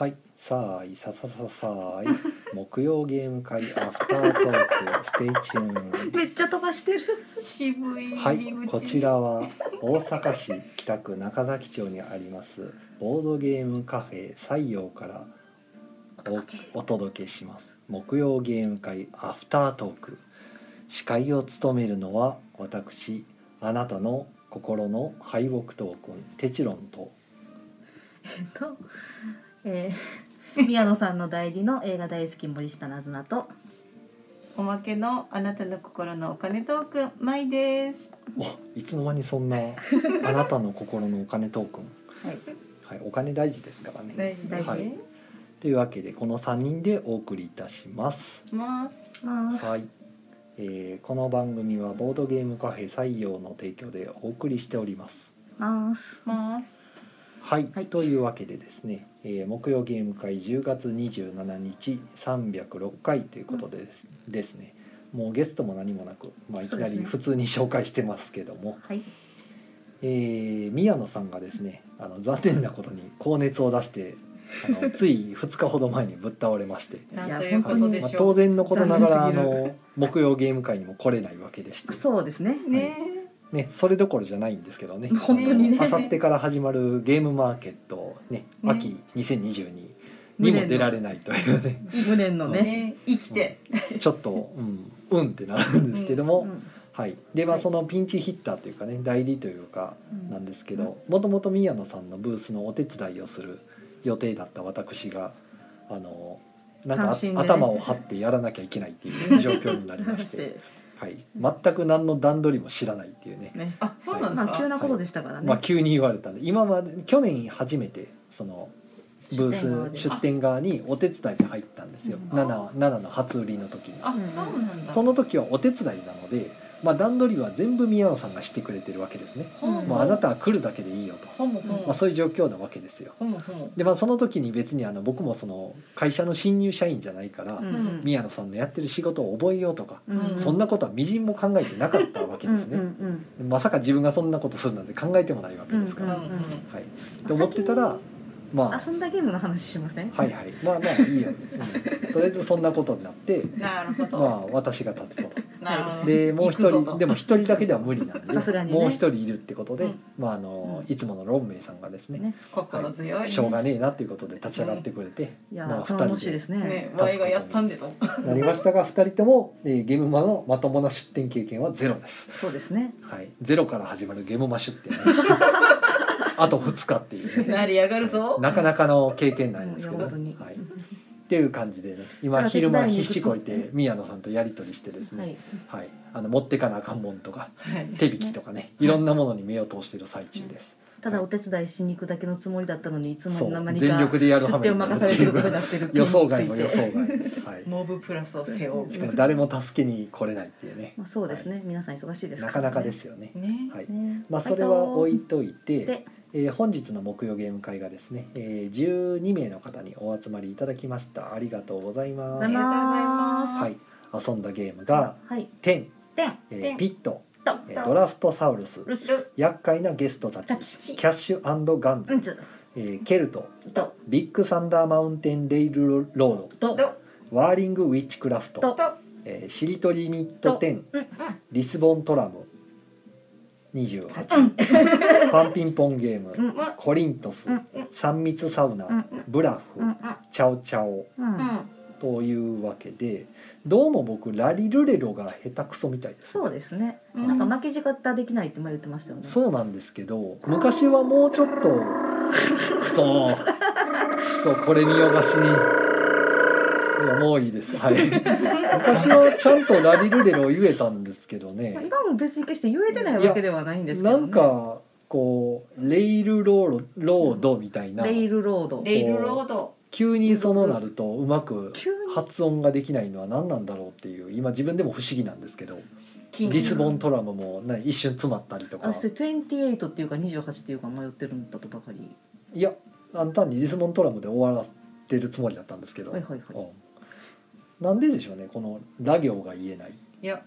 はい、さあいささささい。木曜ゲーム会アフタートーク stay tuneン。めっちゃ飛ばしてる。渋いはい入り、口。こちらは大阪市北区中崎町にありますボードゲームカフェ西洋からおお届けします。木曜ゲーム会アフタートーク。司会を務めるのは私あなたの心の敗北トークンテチロンと。えっと、えー、宮野さんの代理の映画大好き森下なずなと。おまけのあなたの心のお金トークンマイですおいつの間にそんな あなたの心のお金トークンはい。はい、お金大事ですからね。大事大事、はいというわけでこの3人でお送りいたします。ますます。はい、えーこの番組はボードゲームカフェ採用の提供でお送りしております。ます。ますはい、はい。というわけでですね、えー木曜ゲーム会10月27日306回ということでです,、ですね。もうゲストも何もなく、まあ、いきなり普通に紹介してますけども、はい。えー宮野さんがですねあの残念なことに高熱を出してあの つい2日ほど前にぶっ倒れまして、い当然のことながらあの木曜ゲーム会にも来れないわけでして、そうですね。ねね、それどころじゃないんですけどね。本当にね。あさってから始まるゲームマーケット、ね、ね。秋2022にも出られないというね。無念のね。ね生きて、ちょっとうんうんってなるんですけども、うんはい、でまあはい。そのピンチヒッターというかね代理というかうん。なんですけどもともと宮野さんのブースのお手伝いをする予定だった私があのなんか頭を張ってやらなきゃいけないっていう状況になりまして、はい、全く何の段取りも知らないっていうね、ね。あそうなんですか、まあ急なことでしたからね。まあ、急に言われたんで今まで去年初めてそのブース出出店側にお手伝いで入ったんですよ、うん。7 7の初売りの時に。あそうなんだ。その時はお手伝いなので、まあ、段取りは全部宮野さんがしてくれてるわけですね。うんもうあなたは来るだけでいいよと、ほもほもまあ、そういう状況なわけですよ。ほもほもでまあその時に別にあの僕もその会社の新入社員じゃないから、うん。うん宮野さんのやってる仕事を覚えようとか、うん。そんなことはみじんも考えてなかったわけですね。うんうんまさか自分がそんなことするなんて考えてもないわけですから。うんうんうん。はい、と思ってたらまあ。遊んだゲームの話しません？はいはい。まあまあいいよ、うん。とりあえずそんなことになってなるほど、まあ私が立つと。なるほど。でもう一人でも一人だけでは無理なんでね。もう一人いるってことで、うん。まああのいつものロンメイさんがですね。ね。心強い、ねしょうがねえなっていうことで立ち上がってくれて、いやまあ二人ですね。ねワイがやったんでと。でなりましたが二人とも、えーゲームマのまともな出店経験はゼロです。そうですね。はい、ゼロから始まるゲームマ出店、ね、あと2日っていう、ね、成り上がるぞ。なかなかの経験なんですけど、はい、っていう感じでね。今昼間必死こいて宮野さんとやり取りしてですね、はい。はい、あの持ってかなあかんもんとかはい。手引きとかね。い。ろんなものに目を通している最中です。ただお手伝いしに行くだけのつもりだったのにいつもの間に全力でやる羽目出店を任されてることになってる予想外の予想外、はい、モブプラスを背負う。しかも誰も助けに来れないっていうね。まあそうですね。皆さん忙しいですなかなかですよね。ね。はい。ね。まあ、それは置いといてで、えー本日の木曜ゲーム会がですね、えー、12名の方にお集まりいただきました。ありがとうございます。ありがとうございます。はい。遊んだゲームがはい。「テン」。えー「ピット」とえー「ドラフトサウルス」ルス。「厄介なゲストたち」たち「キャッシュガンズ」。えーケルト」と。「ビッグサンダーマウンテンレイルロード」と。「ワーリング・ウィッチクラフト」と。えー「しりとりミット10」うん。「リスボントラム」28パンピンポンゲーム。うん。コリントス。うん。三密サウナ、うん。ブラフ、うん。チャオチャオ。うん。というわけでどうも僕ラリルレロが下手くそみたいです、そうですね。うん。なんか巻き舌できないって前言ってましたよね。そうなんですけど昔はもうちょっとくそくそこれ見よがしに。いやもういいです。はい昔はちゃんとラリルレロ言えたんですけどまあね今も別に決して言えてないわけではないんですけど、ね。なんかこうレイルローロードみたいなレイルロード。レイルロード急にそのなるとうまく発音ができないのは何なんだろうっていう今自分でも不思議なんですけどリスボントラムも、ね、一瞬詰まったりとかあそれ28っていうか28っていうか迷ってるんだとばかり。いや単にリスボントラムで終わらってるつもりだったんですけど、はいはいはい。うん、なんででしょうねこのラ行が言えない。いや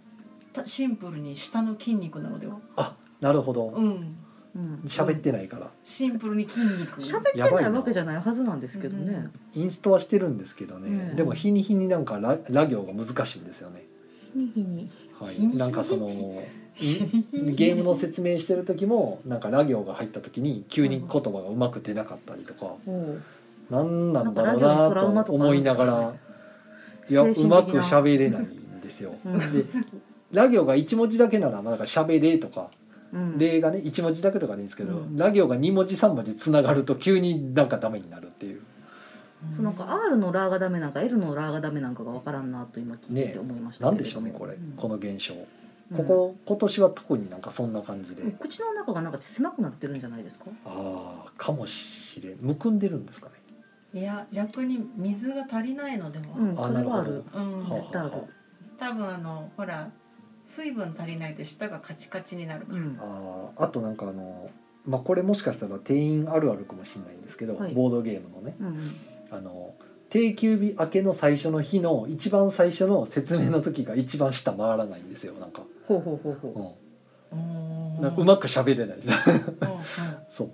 たシンプルに下の筋肉なのでは。あなるほど、うん。うん。喋ってないから。シンプルに筋肉。喋ってないわけじゃないはずなんですけどね。インストはしてるんですけどね、うんでも日に日になんかララ行が難しいんですよね。日に日に。はい。日に日になんかその んゲームの説明してる時もなんかラ行が入った時に急に言葉がうまく出なかったりとか、おん。なんだろうなと思いながらいやうまく喋れないんですよ。うん。でラ行が1文字だけならまあなんか喋れとかうん。例がね1文字だけとかでいいんですけど、うん。ラ行が2文字3文字つながると急になんかダメになるっていう。そうなんか R のラーがダメなんか L のラーがダメなんかがわからんなと今聞いてて思いましたなんでしょうねこれ、うん。この現象。うん。ここ今年は特になんかそんな感じで、口の中がなんか狭くなってるんじゃないですか？ああかもしれん。むくんでるんですかねいや逆に水が足りないのでは、うん、あそれはあなるる。うん。は絶対ある。多分あのほら水分足りないと舌がカチカチになるから、うん。あーあとなんかあのまあこれもしかしたら店員あるあるかもしれないんですけど、はい。ボードゲームのね。うんうん。あの定休日明けの最初の日の一番最初の説明の時が一番下回らないんですよなんか,、ほうほうほうほう。うん。ん、なんかうまく喋れない。です そう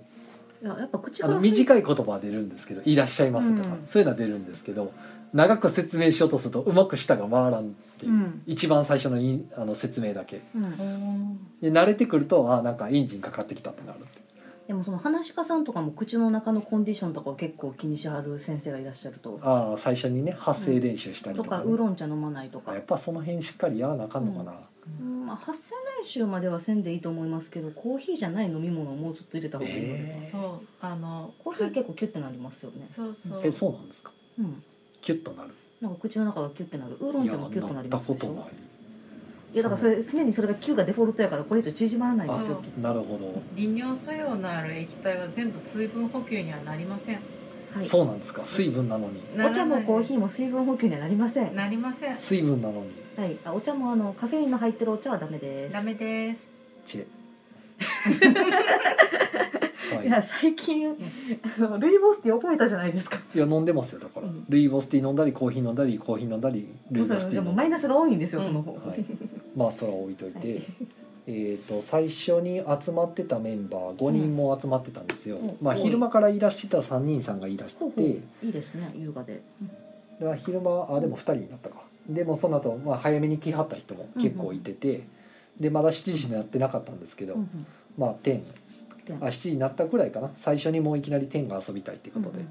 ややっぱ口から短い言葉は出るんですけど「いらっしゃいませ」とか、うん。そういうのは出るんですけど長く説明しようとするとうまく舌が回らんっていう、うん。一番最初のインあの説明だけ。うん。うんで慣れてくるとあなんかエンジンかかってきたってなるってでもその話し家さんとかも口の中のコンディションとかを結構気にしはる先生がいらっしゃると。ああ最初にね発声練習したりととか,、ね。かウーロン茶飲まないとか。やっ。ぱその辺しっかりやらなあかんのかな、うんまあ発声練習まではせんでいいと思いますけど、コーヒーじゃない飲み物をもうちょっと入れた方がいいので。えそうあのコーヒー結構キュッてなりますよね。そうそうえそうなんですか？うん。キュッとなるなんか口の中がキュッてなる。ウーロン茶もキュッとなりますでしょ？いやなったことない。いやだからそれ常にそれが9がデフォルトやからこれ以上縮まらないんですよあ。きっとなるほど、利尿作用のある液体は全部水分補給にはなりませんはい。そうなんですか？水分なのにお茶もコーヒーーも水分補給にはなりません。はなりません水分なのにい。あお茶もあのカフェインの入ってるお茶はダメです。ダメです。チェは いい。や最近あのルイボスティー覚えたじゃないですか。いや飲んでますよだから、うん。ルイボスティー飲んだりコーヒー飲んだりコーヒー飲んだりルイボスティでー飲んだり。もマイナスが多いんですよ、うん。その方。はい。まあそれは置いといて、はい。えー、と最初に集まってたメンバー5人も集まってたんですよ、うん。まあ昼間からいらしてた3人さんがいらして、いいですね優雅で。でまあ昼間あでも2人になったかでもその後、まあ早めに来はった人も結構いてて、でまだ7時になってなかったんですけど、うんうん。まあ10であ7時になったぐらいかな。最初にもういきなり10が遊びたいってことで、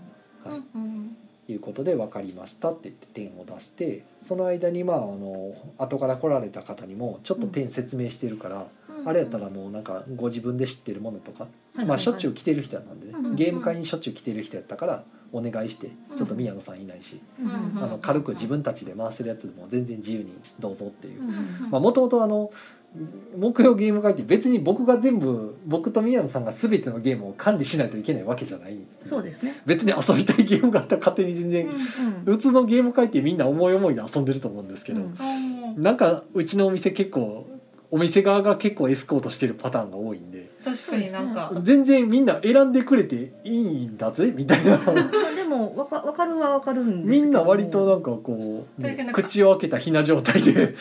はい。うんいうことで分かりましたって言って点を出してその間にまああの後から来られた方にもちょっと点説明してるから、あれやったらもうなんかご自分で知ってるものとか、はいまあしょっちゅう来てる人なんでね、うんゲーム会にしょっちゅう来てる人やったからお願いしてちょっと宮野さんいないし、うんうんうん。あの軽く自分たちで回せるやつでも全然自由にどうぞっていう。うんうんまあもともとあの木曜ゲーム会って別に僕が全部僕と宮野さんが全てのゲームを管理しないといけないわけじゃない。そうですね。別に遊びたいゲームがあったら勝手に全然、うん普通のゲーム会ってみんな思い思いで遊んでると思うんですけど、うん。なんかうちのお店結構お店側が結構エスコートしてるパターンが多いんで確かになんか。全然みんな選んでくれていいんだぜみたいな。でもわかわかるはわかるんですけど。みんな割となんかこう、口を開けたひな状態で。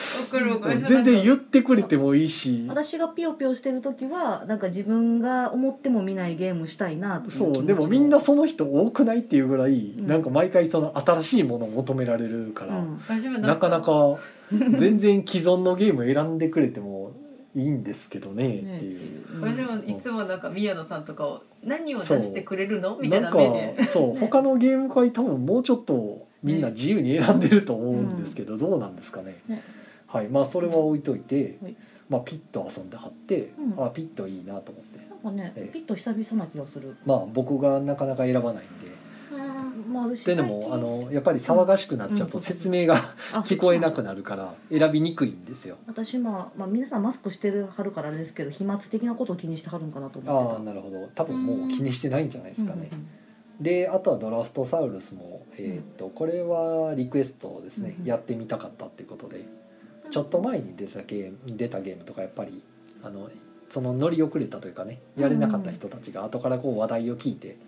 全然言ってくれてもいいし。私がピヨピヨしてる時はなんか自分が思っても見ないゲームしたいなそうでもみんなその人多くないっていうぐらい、うん。なんか毎回その新しいものを求められるから、うんなかなか全然既存のゲーム選んでくれてもいいんですけどねってねいう。うん。私もいつもなんか宮野さんとかを何を出そうしてくれるの？みたいななん目で。かそう他のゲーム会多分もうちょっとみんな自由に選んでると思うんですけど、どうなんですかね。ね。はい。まあそれは置いといて、はい。まあピッと遊んではって、うん。あピッといいなと思って。なんかねええ。ピッと久々な気がする。まあ僕がなかなか選ばないんで。っていうのもあのやっぱり騒がしくなっちゃうと説明があ聞こえなくなるから選びにくいんですよ。私まあまあ皆さんマスクしてるはるからあれですけど飛沫的なことを気にしてはるんかなと思ってた。ああなるほど。多分もう気にしてないんじゃないですかね。であとはドラフトサウルスも、えーっとこれはリクエストですね、うんやってみたかったっていうことで。ちょっと前に出たゲーム出たゲームとかやっぱりあのその乗り遅れたというかねやれなかった人たちが後からこう話題を聞いて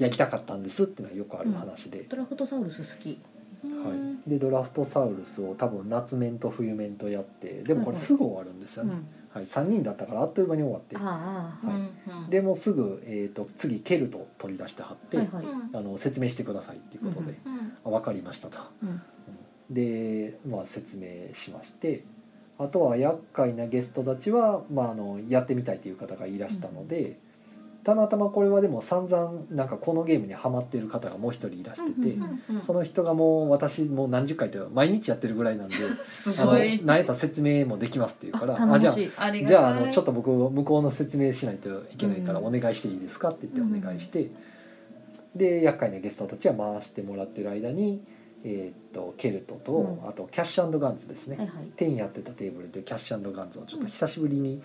やりたかったんですっていうのはよくある話で。ドラフトサウルス好き。はい、でドラフトサウルスを多分夏面と冬面とやってでもこれすぐ終わるんですよね、はい、3人だったからあっという間に終わって。はい。でもうすぐ、えー、と次ケルト取り出してはって、はい。はいうん。あの説明してくださいっていうことで、う分かりましたと。うん。で、まあ、説明しまして。あとは厄介なゲストたちは、まあ、あのやってみたいという方がいらしたので、たまたまこれはでも散々なんかこのゲームにはまってる方がもう一人いらしてて、うんうんうんその人がもう私もう何十回って毎日やってるぐらいなんであのすごい。何やったら説明もできますっていうからあじゃあじゃああのちょっと僕向こうの説明しないといけないからうん。お願いしていいですかって言ってお願いして、で厄介なゲストたちは回してもらってる間に、えーっとケルトと、うん。あとキャッシュガンズですね、はいはい。10やってたテーブルでキャッシュガンズをちょっと久しぶりに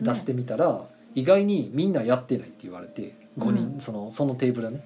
出してみたら、意外にみんなやってないって言われて5人、うん。そのそのテーブルはね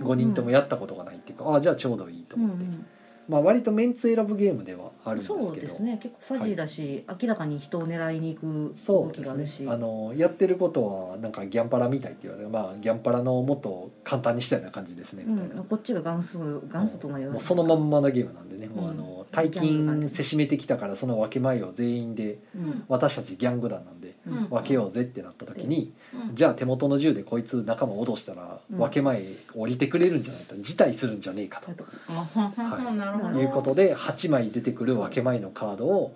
5人ともやったことがないっていうか、ああじゃあちょうどいいと思って、うんうん。まあ割とメンツ選ぶゲームではあるんですけど。そうですね。結構ファジーだし、明らかに人を狙いに行く動そうできがあるし。すねあのやってることはなんかギャンパラみたいって言われてまあギャンパラのもっと簡単にしたような感じですねみたいな、うん、こっちが元祖元祖とも言わもうそのまんまなゲームなんでね、うん。もうあの大金せしめてきたからその分け前を全員でうん。私たちギャング団なんでうん分けようぜってなった時に、うん。じゃあ手元の銃でこいつ仲間脅したらうん。分け前降りてくれるんじゃないか辞退するんじゃねえかと。あとうんなるほど。いうことで8枚出てくる分け前のカードを、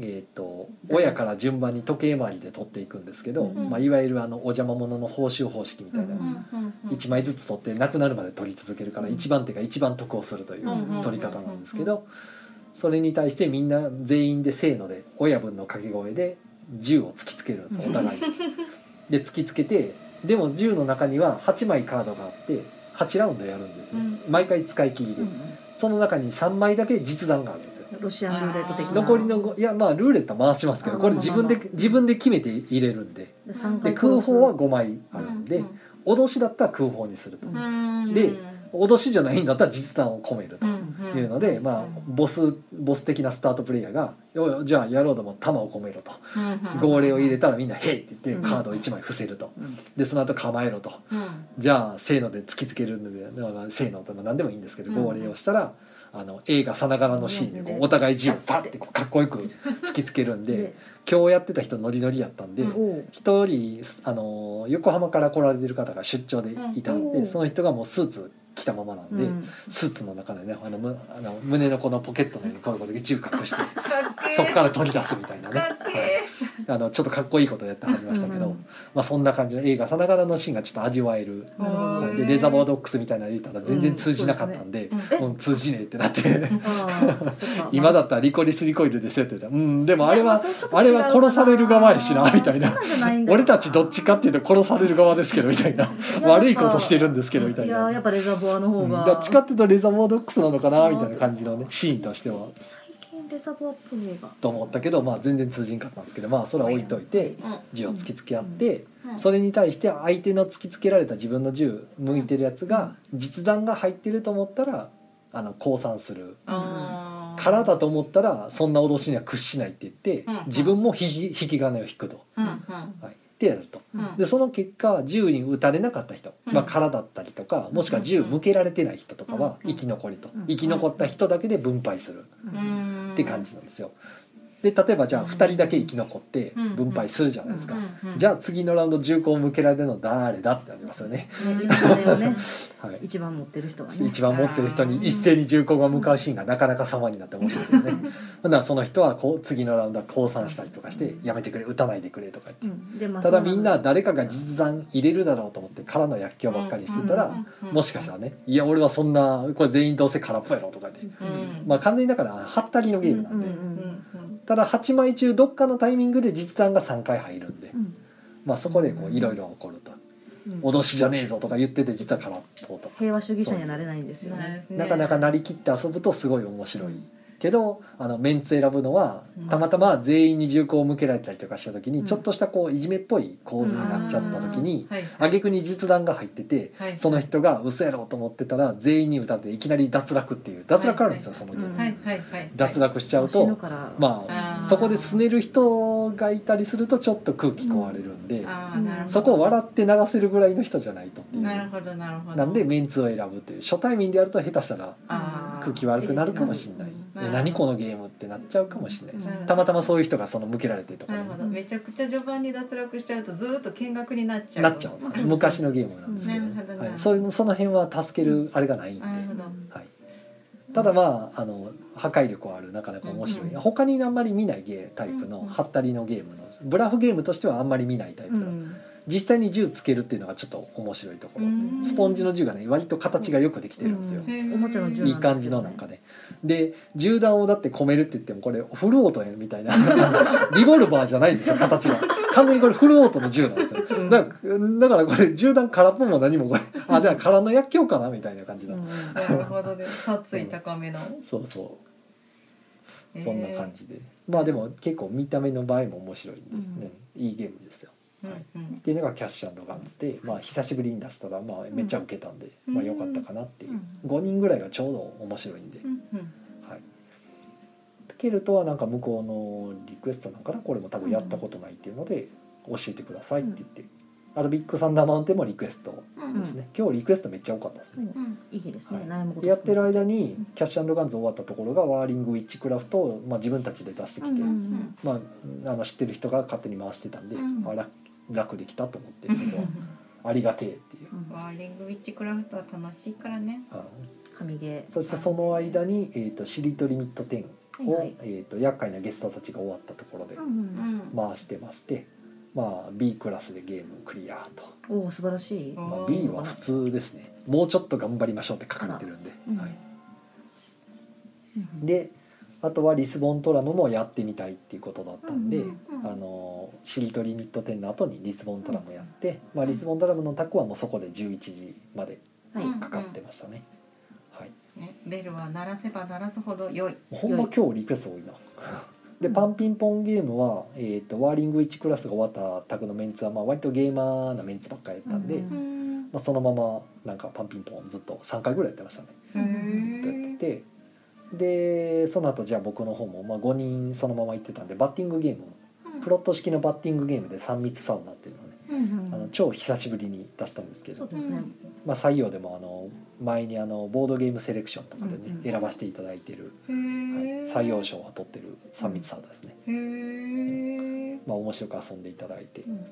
えー、と親から順番に時計回りで取っていくんですけど、うん。まあ、いわゆるあのお邪魔者の報酬方式みたいな、うん1枚ずつ取ってなくなるまで取り続けるからうん。1番手が一番得をするといううん。取り方なんですけどそれに対してみんな全員でせーので親分の掛け声で銃を突きつけるんです お互い。に。で突きつけてでも銃の中には8枚カードがあって8ラウンドやるんですね、毎回使い切りで、うんその中に3枚だけ実弾があるんですよ。ロシアンルーレット的な。残りのごいやまあルーレット回しますけどこれ自分で自分で決めて入れるんで。で空砲は5枚あるんで脅しだったら空砲にすると。うん。で脅しじゃないんだったら実弾を込めるとうんいうのでまあボスボス的なスタートプレイヤーが「よよじゃあやろうとも弾を込めろ」と。号令を入れたらみんな「へい!」って言ってカードを1枚伏せると。うんでその後構えろと。じゃあせーので突きつけるのでまあせーのとか何でもいいんですけどうん号令をしたらあの映画さながらのシーンでこうお互い銃をパッて。こうかっこよく突きつけるんで で。今日やってた人ノリノリやったんで一人あの横浜から来られてる方が出張でいたんでその人がもうスーツ着たままなんで、うん。スーツの中でねあのむあの胸のこのポケットのように こういうことで銃隠してそこから取り出すみたいなね、はい、あのちょっとかっこいいことやってはりましたけど、うんまあ、そんな感じの映画さながらのシーンがちょっと味わえる。うん。でレザーボードックスみたいなの言ったら全然通じなかったんで、うん。そうですうん通じねえってなって。今だったらリコリスリコイルですよって言ったらうんでもあれはあれは殺される側やしなみたいな。俺たちどっちかっていうと殺される側ですけどみたいな。悪いことしてるんですけどみたいいやなやっぱレザーボアの方が、うん。どっちかっていうとレザーボードックスなのかなみたいな感じのねシーンとしては。最近レザーボアっぽい映画。と思ったけどまあ全然通じんかったんですけどまあそれは置いといてうん。銃を突きつけ合ってうん。それに対して相手の突きつけられた自分の銃向いてるやつが実弾が入ってると思ったらあの降参する。あー空だと思ったらそんな脅しには屈しないって言ってうん。自分も引き引き金を引くと、うん。はい、ってやると。うん。でその結果銃に撃たれなかった人、うん。まあ、空だったりとかもしくは銃向けられてない人とかはうん。生き残りと。うん生き残った人だけで分配するうん。って感じなんですよ。で例えばじゃあ2人だけ生き残ってうん。分配するじゃないですか。うんじゃあ次のラウンド銃口を向けられるの誰だってありますよね。ね。はい、一番持ってる人がね。一番持ってる人に一斉に銃口が向かうシーンがなかなか様になって面白いですね。ほん。ならその人はこう次のラウンドは降参したりとかしてやめてくれ撃たないでくれとか言って。うん。でまあただみんな誰かが実弾入れるだろうと思って空の薬莢ばっかりしてたら、もしかしたらね「いや俺はそんなこれ全員どうせ空っぽやろ」とかで、うん。まあ完全にだからはったりのゲームなんで、うんうんうんただ8枚中どっかのタイミングで実弾が3回入るんで、うん。まあそこでこういろいろ起こると。うん「脅しじゃねえぞ」とか言ってて実は空っぽとか、平和主義者にはなれないんですよね。なかなかなりきって遊ぶとすごい面白い。けどあのメンツ選ぶのはうん。たまたま全員に銃口を向けられたりとかした時に、うん。ちょっとしたこういじめっぽい構図になっちゃった時に、はい。挙句に実弾が入ってて、はい。その人が嘘やろうと思ってたら全員に撃たれていきなり脱落っていう脱落あるんですよ、はい。そのゲーム、脱落しちゃうとまあそこで拗ねる人がいたりするとちょっと空気壊れるんで、そこを笑って流せるぐらいの人じゃないとっていう。なるほどなるほど。なんでメンツを選ぶという。初対面でやると下手したら空気悪くなるかもしれないうん。え何このゲームってなっちゃうかもしれない。です、うん。たまたまそういう人がその向けられてとかね。なるほど。めちゃくちゃ序盤に脱落しちゃうとずーっと見学になっちゃう。なっちゃうんですね昔のゲームなんですけど,、なるほどな。はい、そういうその辺は助けるあれがないんで、はい、ただまああの破壊力はあるなかなか面白い、うん。他にあんまり見ないゲータイプのうん。ハったりのゲームのブラフゲームとしてはあんまり見ないタイプの、うん実際に銃つけるっていうのがちょっと面白いところ、うん。スポンジの銃がね割と形がよくできてるんですよ、おもちゃの銃いい感じのなんかね。で銃弾をだって込めるって言ってもこれフルオートやみたいな。リボルバーじゃないんですよ形が。完全にこれフルオートの銃なんですよ。うん。だからだからこれ銃弾空っぽも何もこれ。あじゃあ空の薬莢かなみたいな感じの、うん。なるほどね。殺意高めの。そうそう。そんな感じで、まあでも結構見た目の場合も面白いんで、うんうん。いいゲームですよっていうのがキャッシュガンズで、まあ、久しぶりに出したら、まあ、めっちゃ受けたんで、うん。まあ良かったかなっていう、うん5人ぐらいがちょうど面白いんで、はい、ケルトはなんか向こうのリクエストなんかなこれも多分やったことないっていうので、教えてくださいって言って、あとビッグサンダーマウンテンもリクエストうん。ですね、今日リクエストめっちゃ多かったですね、うん。いいですはい。ね悩むことやってる間にキャッシュガンズ終わったところがワーリングウィッチクラフトを、まあ、自分たちで出してきて、まあ、あの知ってる人が勝手に回してたんで、うん。あ楽楽できたと思ってそこは。ありがてえっていう。うん。ワーリングウィッチクラフトは楽しいからね。うん神ゲー。そしてその間に、えー、とシリトリミット10を、はいはい。えー、と厄介なゲストたちが終わったところで回してまして、まあ、B クラスでゲームクリアと、おお素晴らしい。うんまあ、B は普通ですね。もうちょっと頑張りましょうって書かれてるんで、うん。はい、うん。であとはリスボントラムもやってみたいっていうことだったんで、あのシリトリミット10の後にリスボントラムやって、まあ、リスボントラムのタクはもうそこで11時までかかってましたね、はい。ねベルは鳴らせば鳴らすほど良い。ほんま今日リクエスト多いな。でうん。パンピンポンゲームは、えー、とワーリング1クラフトが終わったタクのメンツは、まあ、割とゲーマーなメンツばっかりやったんで、うんん。まあ、そのままなんかパンピンポンずっと3回ぐらいやってましたね。へずっとやってーてでその後じゃあ僕の方も、まあ、5人そのまま行ってたんでバッティングゲームプロット式のバッティングゲームで3密サウナっていうのをね。うんうんあの超久しぶりに出したんですけど、ね。まあ、採用でもあの前にあのボードゲームセレクションとかでね、うんうん選ばせていただいてる、へはいー採用賞は取ってる3密サウナですね、へー。まあ、面白く遊んでいただいて。うん。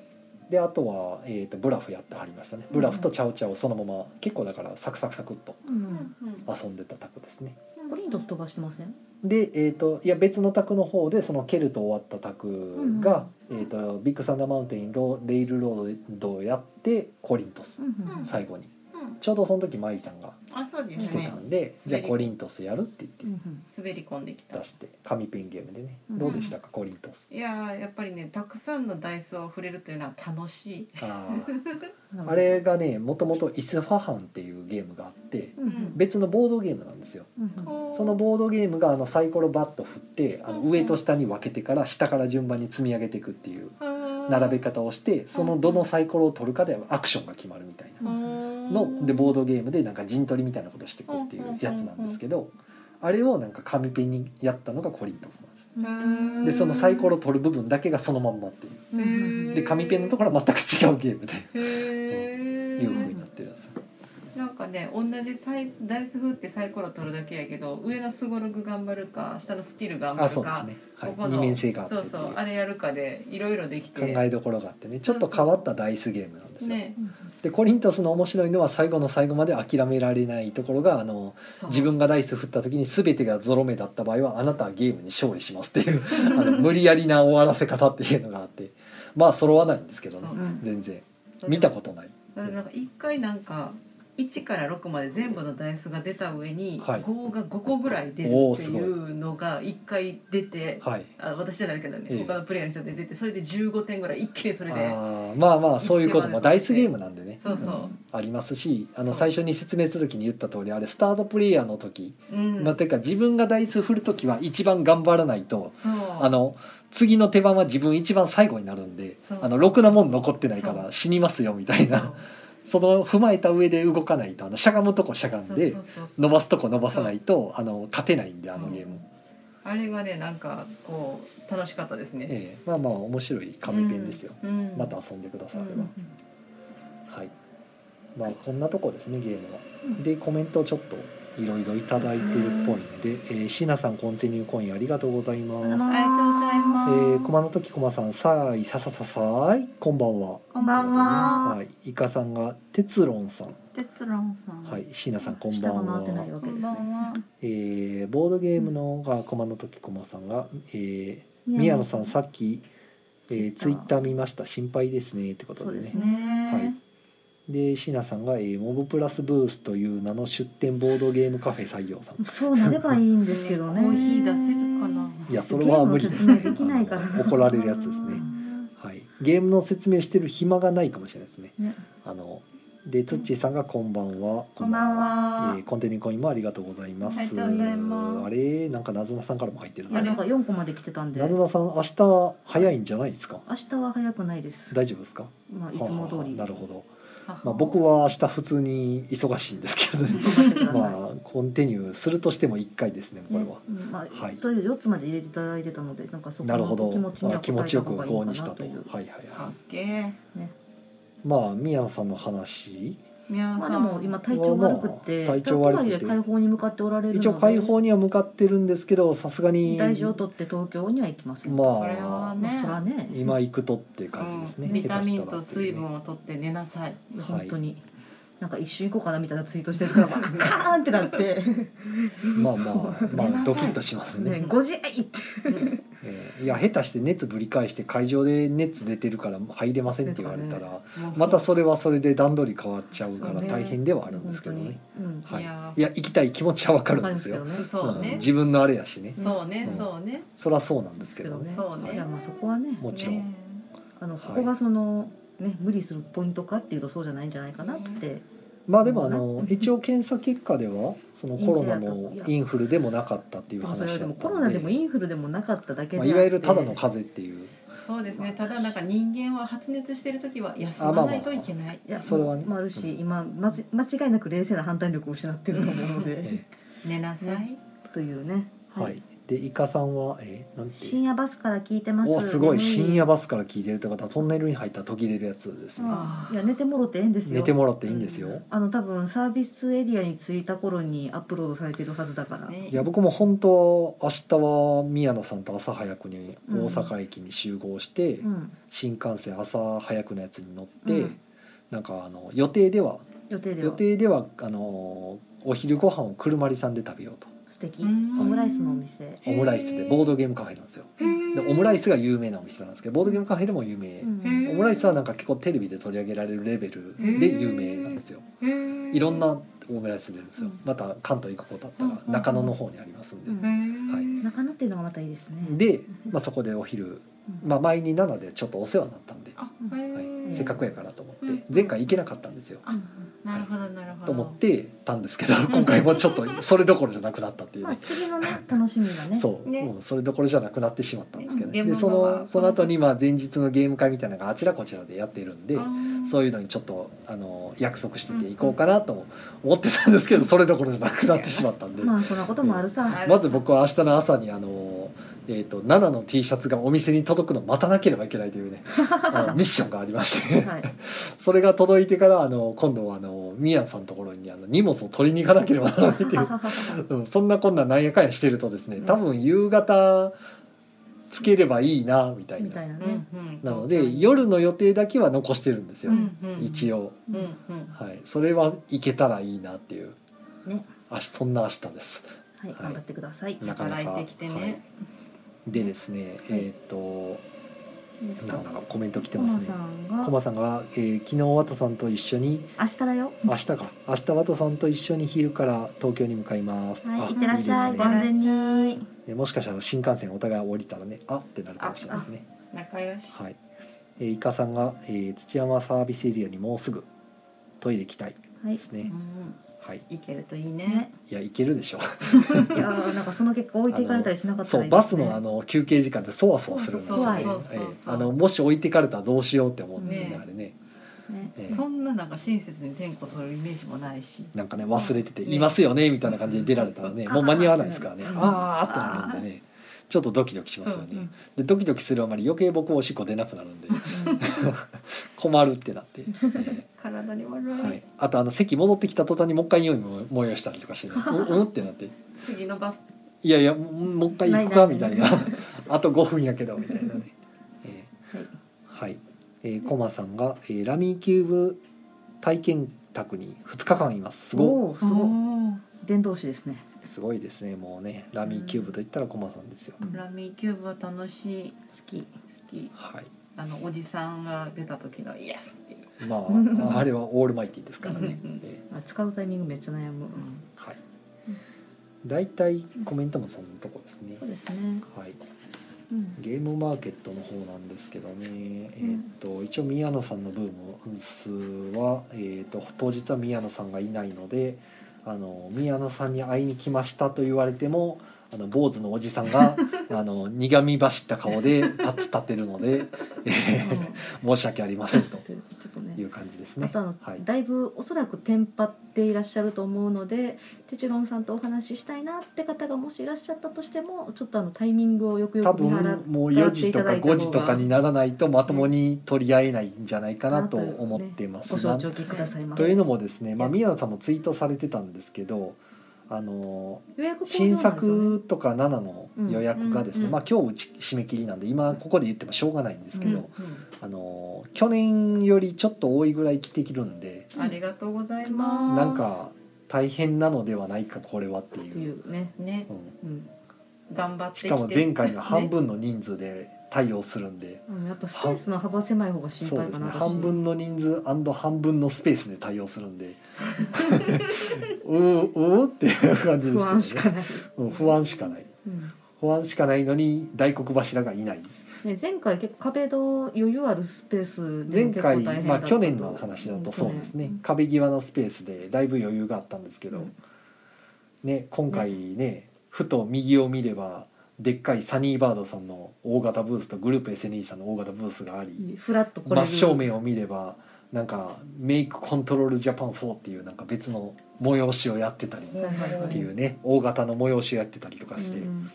であとは、えー、とブラフやってはりましたね。ブラフとチャウチャウをそのまま結構だからサクサクサクっとうん遊んでたタクですねコリントス飛ばしてません？で、えー、といや別のタクの方でそのケルト終わったタクが、えー、とビッグサンダーマウンテンロレイルロードをやってコリントスうんうん最後に。うんちょうどその時マイさんがあそうです来てねたんで、じゃあコリントスやるってう言っんうん。滑り込んできた。て出して紙ペンゲームでね。うん。どうでしたか、コリントス。いやーやっぱりねたくさんのダイスを触れるというのは楽しい。あー。あれがねもともとイスファハンっていうゲームがあってうん。うん別のボードゲームなんですよ。そのボードゲームがあのサイコロバット振ってあの上と下に分けてから下から順番に積み上げていくっていう並べ方をしてそのどのサイコロを取るかでアクションが決まるみたいなのでボードゲームでなんか陣取りみたいなことしていくっていうやつなんですけどあれをなんか紙ペンにやったのがコリントスなんですうん。でそのサイコロ取る部分だけがそのまんまっていう。で紙ペンのところは全く違うゲームでなんかね同じサイダイス振ってサイコロ取るだけやけど上のスゴログ頑張るか下のスキル頑張あるかね、はい、ここの二面性があってそうそうあれやるかでいろいろできて考えどころがあってね。ちょっと変わったダイスゲームなんですよ、ね。でコリントスの面白いのは最後の最後まで諦められないところがあの自分がダイス振った時に全てがゾロ目だった場合はあなたはゲームに勝利しますっていうあの無理やりな終わらせ方っていうのがあってまあ揃わないんですけどね。そう。うん。全然見たことない。なんか一回なんか1から6まで全部のダイスが出た上にはい。5が5個ぐらい出るっていいうのが1回出てはい。あ私じゃないけどね、ええ。他のプレイヤーの人で出てそれで15点ぐらい一気にそれであーまあまあそういうこともダイスゲームなんでね。そうそう、ありますしあのそう。最初に説明する時に言った通りあれスタートプレイヤーの時、うん。まあ、てか自分がダイス振る時は一番頑張らないとそう。あの次の手番は自分一番最後になるんでそう。あのろくなもん残ってないから死にますよみたいそう。なその踏まえた上で動かないとあのしゃがむとこしゃがんで伸ばすとこ伸ばさないとあの勝てないんであのゲーム、あれはねなんかこう楽しかったですね、ええ。まあまあ面白い紙ペンですよ、うんうん。また遊んでください、うん。はい。まあこんなとこですねゲームは。うん。でコメントをちょっといろいろいただいてるっぽいんで、えー、シナさんコンティニューコインありがとうございます。ありがとうございます。えー、駒の時駒さん、さい、ささささい、こんばんは。こんばんははい、イカさんが、てつろんさん、テツロンさん。はい、シナさん、こんば下んは。こんわけですねばんは。えー、ボードゲームのが、駒の時駒さんが、えー、宮野さん、さっき。えー、ツイッター見ました、心配ですね、ってことでねそうです。ねねで、シナさんが、えー、モブプラスブースという名の出店ボードゲームカフェ採用さん。そうなればいいんですけどねコーヒー出せるかな。いや、それは無理ですゲームの説明できないからあの怒られるやつですね。はい、ゲームの説明してる暇がないかもしれないですね。ねあのでツッチーさんがこんばんは。こんばんはえーコンテニコインもありがとうございます。ありがとうございますあれなんかなずなさんからも入ってるな。いやなんか四個まで来てたんでなずなさん明日早いんじゃないですか？明日は早くないです大丈夫ですか？まあいつも通りなるほど。まあ僕は明日普通に忙しいんですけど、ね、まあコンテニューするとしても一回ですね。これは。ねうんまあはいそれで四つまで入れていただいてたのでなんかそこなるほどの気持ちにあは気持ちよく応えた方がいい5にしたと。はいはいは。い。まあ宮野さんの話。まあでも今体調悪くてまあ体調悪くて。解放に向かっておられるので。一応解放には向かってるんですけどさすがに。大事を取って東京には行きますまそれはあまあね。今行くとっていう感じですね、うん。ビタミンと水分を取って寝なさい。い。や本当に、なんか一瞬行こうかなみたいなツイートしてるからバ カーンってなって。まあまあ まあドキッとしますね。ね5時って。うん。えーいや下手して熱ぶり返して会場で熱出てるから入れませんって言われたら、もうまたそれはそれで段取り変わっちゃうから大変ではあるんですけどね、うん。はい、いいやや行きたい気持ちはわかるんですよ。わかるんですそうね。ん、。自分のあれやしね。そうねうん。そうね。そりゃそうなんですけどね。そうね。い。やまあそこはね。もちろん、ねあのはい。ここがその、ね無理するポイントかっていうとそうじゃないんじゃないかなって、まあでもあのうん。一応検査結果ではそのコロナもインフルでもなかったっていう話だで。もコったんでロナでもインフルでもなかっただけでいわゆるただの風邪っていう。そうですね。ただなんか人間は発熱してる時は休まないといけない。いやそれはね。もあるし今まじ間違いなく冷静な判断力を失ってると思うので。え寝なさい。というね。えはい、でイカさんはえー、なんて深夜バスから聞いてます。おすごい。眠深夜バスから聞いてるって方はトンネルに入ったら途切れるやつですね。あいや寝てもろてええんですよ。寝てもらっていいんですよ、あの多分サービスエリアに着いた頃にアップロードされてるはずだから、ねいや僕も本当は明日は宮野さんと朝早くに大阪駅に集合して、うん、新幹線朝早くのやつに乗って、うん。なんかあの予定では予定では。予定ではあのお昼ご飯を車りさんで食べようと素敵うん。オムライスのお店。オムライスでボードゲームカフェなんですよ。でオムライスが有名なお店なんですけどボードゲームカフェでも有名、オムライスはなんか結構テレビで取り上げられるレベルで有名なんですよ。いろんなオムライス出るんですよ。うん。また関東行くことあったらうん。中野の方にありますんで、はい。中野っていうのがまたいいですね。で、まあ、そこでお昼、うん。まあ、前に7でちょっとお世話になったんで、あはいせっかくやからと思って、うん。前回行けなかったんですよ、うんなるほどなるほど。と思ってたんですけど今回もちょっとそれどころじゃなくなったっていうまあね次のね楽しみがね。そう、ね。うんそれどころじゃなくなってしまったんですけど。ね、うん。でそのその後にまあ前日のゲーム会みたいなのがあちらこちらでやってるんで、そういいうのにちょっとあの約束してて行こうかなとも思ってたんですけどそれどころじゃなくなってしまったんで、まあそんなこともあるさ、はいまず僕は明日の朝にあの、えー、と7の T シャツがお店に届くのを待たなければいけないというね あのミッションがありまして、はい。それが届いてからあの今度はあの宮さんのところにあの荷物を取りに行かなければならないっていう、うん、そんなこんななんやかんやしてるとですね多分夕方つければいいなみたいな。ね、なので夜の予定だけは残してるんですよ、うんうん。一応。うんうん。はい、それはいけたらいいなっていう、ね。あしそんな明日です。はい。頑張ってください、なかなか。働いてきてね。はい、でですね、えっ、と、なんだかコメント来てますね。コマさんがコマさんが、えー昨日ワトさんと一緒に明日だよ明日か明日ワトさんと一緒に昼から東京に向かいます。あはいいってらっしゃいいいですねご安全にでもしかしたら新幹線お互い降りたらねあってなるかもしれないですね。仲良しはい。えー、イカさんが、えー土山サービスエリアにもうすぐトイレ行きたいはいですね。うんはい。いけるといいね。ねいや行けるでしょ。う。いやーなんかその結果置いていかれたりしなかったそうバスのあの休憩時間ってそわそわするんですよね。ええあのもし置いてかれたらどうしようって思うんですよね。ね。あれね。ね。ええそんななんか親切に点呼取るイメージもないし。なんかね忘れててねいますよねみたいな感じで出られたらねうんもう間に合わないですからね。うんあーってなるんでねちょっとドキドキしますよそうね。でドキドキするあまり余計僕おしっこ出なくなるんで。うん。困るってなって。ええ体体に悪い、はい、あとあの席戻ってきた途端にもう一回匂いも催したりとかしてね。ううんってなって。次のバス。いやいやもう一回行くかみたいな。あと5分やけどみたいなね、えはい。ーはい、えー、コマさんが、えーラミーキューブ体験宅に2日間います。すごい伝道師ですね。いすごいですねもうねラミーキューブといったらコマさんですよ、ラミーキューブは楽しい好き好き。はい。あのおじさんが出た時のイエスっていう。まあ あれはオールマイティですからね、うんえあ使うタイミングめっちゃ悩む、うん。ーはい。大体コメントもそんなとこですね。そうですね、はい。うん、ゲームマーケットの方なんですけどね、えーっと一応宮野さんのブームスは、えーっと当日は宮野さんがいないのであの宮野さんに会いに来ましたと言われてもあの坊主のおじさんが あの苦み走った顔で立つ立てるので、えー申し訳ありませんという感じですね。あとあの、はい、だいぶおそらくテンパっていらっしゃると思うのでテチロンさんとお話ししたいなって方がもしいらっしゃったとしてもちょっとあのタイミングをよくよ多く見払分もう4時とか5時とかにならないとまともに取り合えないんじゃないかなと思ってますご承知おきくださいませ。というのもですね、まあ、宮野さんもツイートされてたんですけどあの新作とか7の予約がですね、まあ今日うち締め切りなんで今ここで言ってもしょうがないんですけど、うんあの去年よりちょっと多いぐらい来てきるんでありがとうございます。なんか大変なのではないかこれはっていう。ね、ね。うん。うん。頑張ってきて。しかも前回の半分の人数で対応するんで、うん、やっぱスペースの幅狭い方が心そうですね。配かな半分の人数半分のスペースで対応するんで。うーうーっていう感じですけど、ね、不安しかない、うん不安しかない。うん。不安しかないのに大黒柱がいない。ね、前回結構壁ド余裕あるスペースで前回まあ去年の話だとそうですね、うん。壁際のスペースでだいぶ余裕があったんですけど、うん。ね今回ねふと右を見ればでっかいサニーバードさんの大型ブースとグループ SNE さんの大型ブースがあり、フラッとこれ真正面を見ればなんかメイクコントロールジャパン4っていうなんか別の催しをやってたりはいはいはいってい。うね大型の催しをやってたりとかして、うん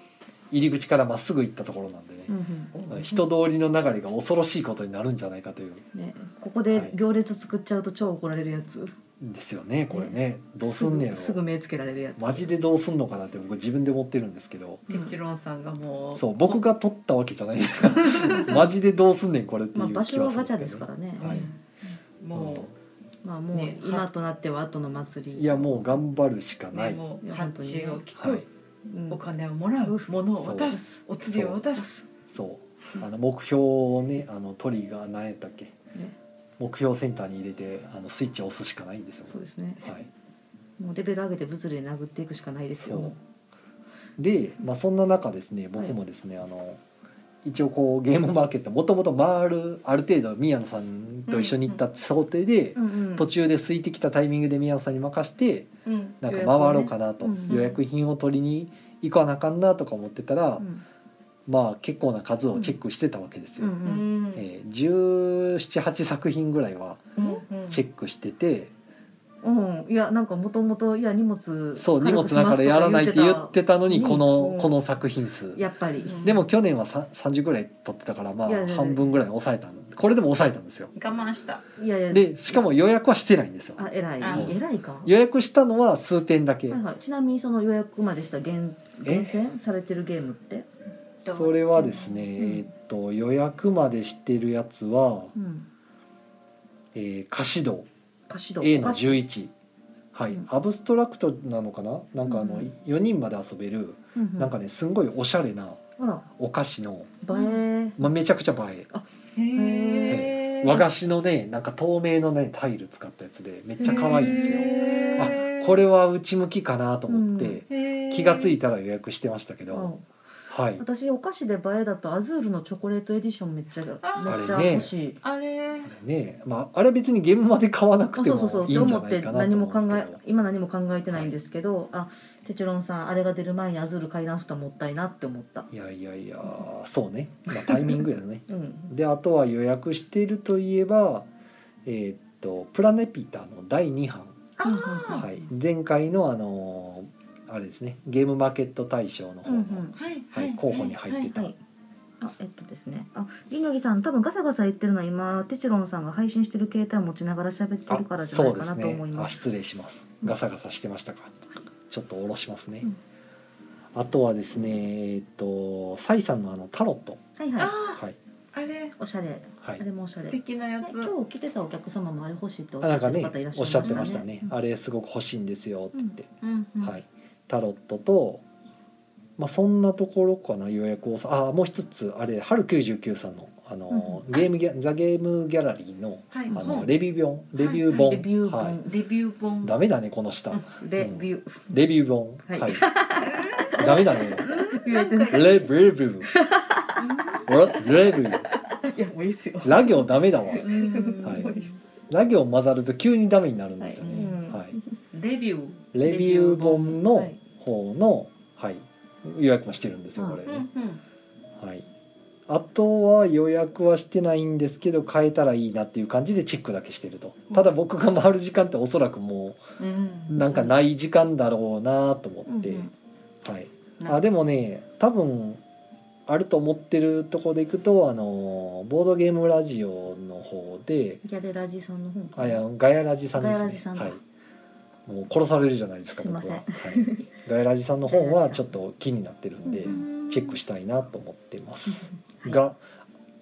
入り口からまっすぐ行ったところなんでね、うん。人通りの流れが恐ろしいことになるんじゃないかという。うんね、ここで行列作っちゃうと超怒られるやつ、ですよねこれね。どうすんねやろ。すぐ目つけられるやつ。マジでどうすんのかなって僕自分で思ってるんですけど。テチロンさんがもうそう僕が取ったわけじゃないですからマジでどうすんねんこれっていまあ、う場所はガチャですからね、はい。もまあもうね今となっては後の祭り。いやもう頑張るしかう、ね、ない、もう発注を聞く、お金をもらう物を渡す。お釣りを渡す。そう。あの目標をねあのトリガー何やったっけ。ね目標センターに入れてあのスイッチを押すしかないんですよ。そうですね。はい。もうレベル上げて物理で殴っていくしかないですよ。で、まあ、そんな中ですね僕もですね、あの一応こうゲームマーケットもともと回るある程度宮野さんと一緒に行った想定で、うんうん途中で空いてきたタイミングで宮野さんに任してうん。なんか回ろうかなと、予約。をね品を取りに行かなあかんなとか思ってたら、うんまあ結構な数をチェックしてたわけですよ。うんうん。えー、1718作品ぐらいはチェックしてて、うん、いやなんかもともといや荷物そう荷物だからやらないって言ってたのにこうん。のこの作品数。やっぱり、うんでも去年はさ30ぐらい取ってたからまあ半分ぐらい抑えたんこれでも抑えたんですよ。我慢した。いやいや。でしかも予約はしてないんですよ。あ偉い。あ偉いか。予約したのは数点だけ。はいはい、ちなみにその予約までした厳え厳選されてるゲームって、それはですね、ん。えーっと予約までしてるやつは、うん、えー、歌詞道歌詞道 A の11はい、うん。アブストラクトなのかな？なんかあの、うん4人まで遊べるうんうん。なんかねすんごいおしゃれなあら。お菓子の、まあ、めちゃくちゃ映え。へー。和菓子のねなんか透明のねタイル使ったやつでめっちゃ可愛いんですよ。あこれは内向きかなと思って、気がついたら予約してましたけど、うんはい。私お菓子で映えだとアズールのチョコレートエディションめっちゃめっあちゃあれね欲しい。あれね。まああれ別に現場で買わなくてあそうそうそうもいいんじゃと思ってないかなと何も考思うんですけど。え今何も考えてないんですけど、あテチロンさんあれが出る前にアズール買い直したらもったいなって思った。いやいやいやそうね、まあ、タイミングやね。うん。であとは予約しているといえばえーっとプラネピタの第2版、はい、前回のあのーあれですね。ゲームマーケット大賞の方の、うんうん。はいはい候補に入ってた。はい。あえっとですね。ありのりさん多分ガサガサ言ってるのは今テチロンさんが配信してる携帯を持ちながら喋ってあるからじゃなそですいうかなと思いねあます。失礼します。ガサガサしてましたか。ちょっと下ろしますね、うん。あとはですねえっとサイさんのあのタロット。はいはい。あはい。あれ。おしゃれ。はい。あれもおしゃ素れ。敵なやつ。ね今日来てたお客様もあれ欲しいっておっあなんかねしゃってましたね、うんあれすごく欲しいんですよって言って、うんうん。はいタロットとまあそんなところかな予約をさあもう一つあれ春99さんのあの、うんゲームギャザゲームギャラリーのはい。あの本レビュー本レビュー本。レビュー本。はい。レビュー本。ダメだねこの下、レビュー。レビュー本。はい。はい、ダメだね。レビュー。レレビュー。ラ行ダメだわ。うん。はい。ラ行混ざると急にダメになるんですよね。うん。はい、レビュー。レビュー本のはい。方の、はい、予約もしてるんですよこれうんね、うん。はい、あとは予約はしてないんですけど変えたらいいなっていう感じでチェックだけしてると。ただ僕が回る時間っておそらくもうなんかない時間だろうなと思って、うんはい、あでもね多分あると思ってるところでいくとあのボードゲームラジオの方でギャレラジさんの本かな。あいやガヤラジさんですね。はいもう殺されるじゃないですか僕は、はい、ガヤラジさんの本はちょっと気になってるんでうん。チェックしたいなと思ってます。はい。が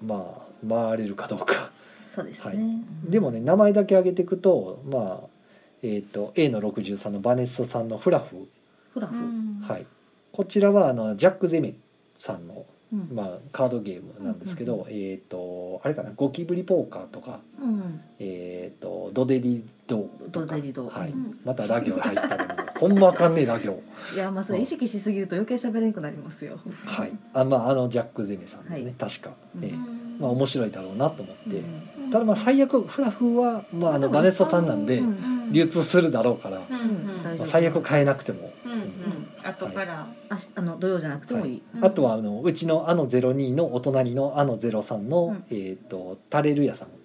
まあ回れるかどうか。そうですね。はい。うん。でもね名前だけ挙げていくとまあえっ、と A の63のバネッソさんのフラフ、フラフ。はい。こちらはあのジャック・ゼメさんの、うんまあ、カードゲームなんですけど、うんえっ、とあれかなゴキブリポーカーとかうん。えっ、とドデリドとか。はい。うん。またラ行入ったでも。ほんまあかんねえラ行。いやまあそれ意識しすぎると余計喋れんくなりますよ。はい。あまああのジャック・ゼメさんですね、はい。確か、うん。ええ。まあ面白いだろうなと思って、うん。ただまあ最悪フラフは、まあ、あのバネッソさんなんでうん。流通するだろうから、最悪変えなくても。後から。あしあの土曜じゃなくてもい。い。うんあとはあのうちのあの02のお隣のあの03の、うん。えっ、とタレルヤさん。うん。うん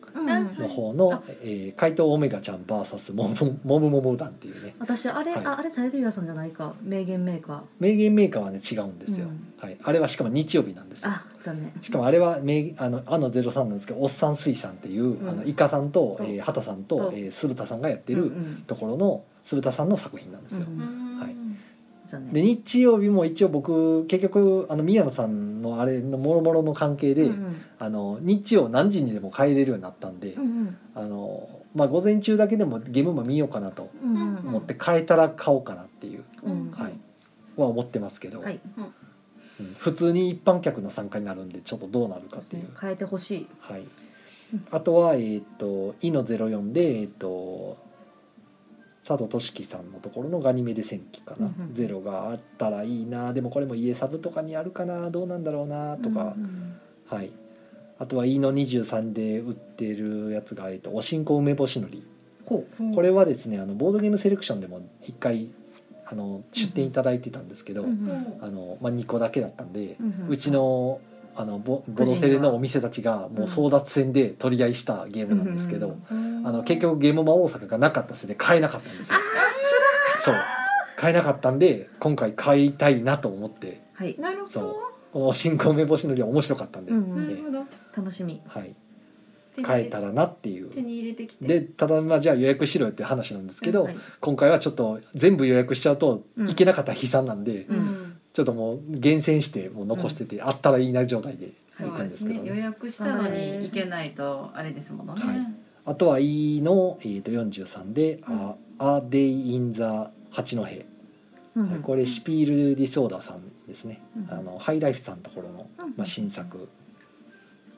の方の、あえー怪盗オメガちゃん VS モムモムモム団っていうね。私あれ、はい。ああれタレルヤさんじゃないか。名言メーカー。名言メーカーはね違うんですよ、うん。はい、あれはしかも日曜日なんですよ。あ残念。しかもあれは名あのあの03なんですけどおっさん水産っていう、うん。あのイカさんと、とえー、畑さんとと、えー、鶴田さんがやってるうんうん。ところの鶴田さんの作品なんですよ、うんはい残念。で日曜日も一応僕結局あの宮野さんのあれのもろもろの関係で、うんうんあの日曜何時にでも帰れるようになったんで、うんうんあのまあ午前中だけでもゲームも見ようかなとうんうん思って変えたら買おうかなっていう、うんはいは思ってますけど、はい。うん普通に一般客の参加になるんでちょっとどうなるかっていう。変えてほしい。はいうん、あとは、えっ、と、イの04で、えっ、と。佐藤俊樹さんのところのガニメデ戦記かな、うんうんゼロがあったらいいな。でもこれも家サブとかにあるかな。どうなんだろうなとか、うん。はい。あとはイの23で売ってるやつが、えっとおしんこ梅干しのり。ほう。これはですねあのボードゲームセレクションでも一回あの出店いただいてたんですけど、うんうん。あのまあ、2個だけだったんで、うんうん。うちのあのボボドセレのお店たちがもう争奪戦で取り合いしたゲームなんですけど、うん。あの結局ゲームマ大阪がなかったせいで買えなかったんですよ。そう。買えなかったんで今回買いたいなと思って。はい。なるほそう。ど。この新婚梅干しのりは面白かったんで、うんうん。なるほど。楽しみ。はい、買えたらなっていう。手に入れてきて。でただまあじゃあ予約しろよって話なんですけど、はい。今回はちょっと全部予約しちゃうとうん。いけなかったら悲惨なんで、ううんん。ちょっともう厳選してもう残してて、あったらいいな状態でそう行くんですすけどね。約したのに行けないとあれですものね。はい。あとは E の、えー、と43で「あアデイ・イン・ザ・八戸」うんはいこれシピール・ディソーダーさんですね、うんあのハイライフさんのところの、うんまあ、新作。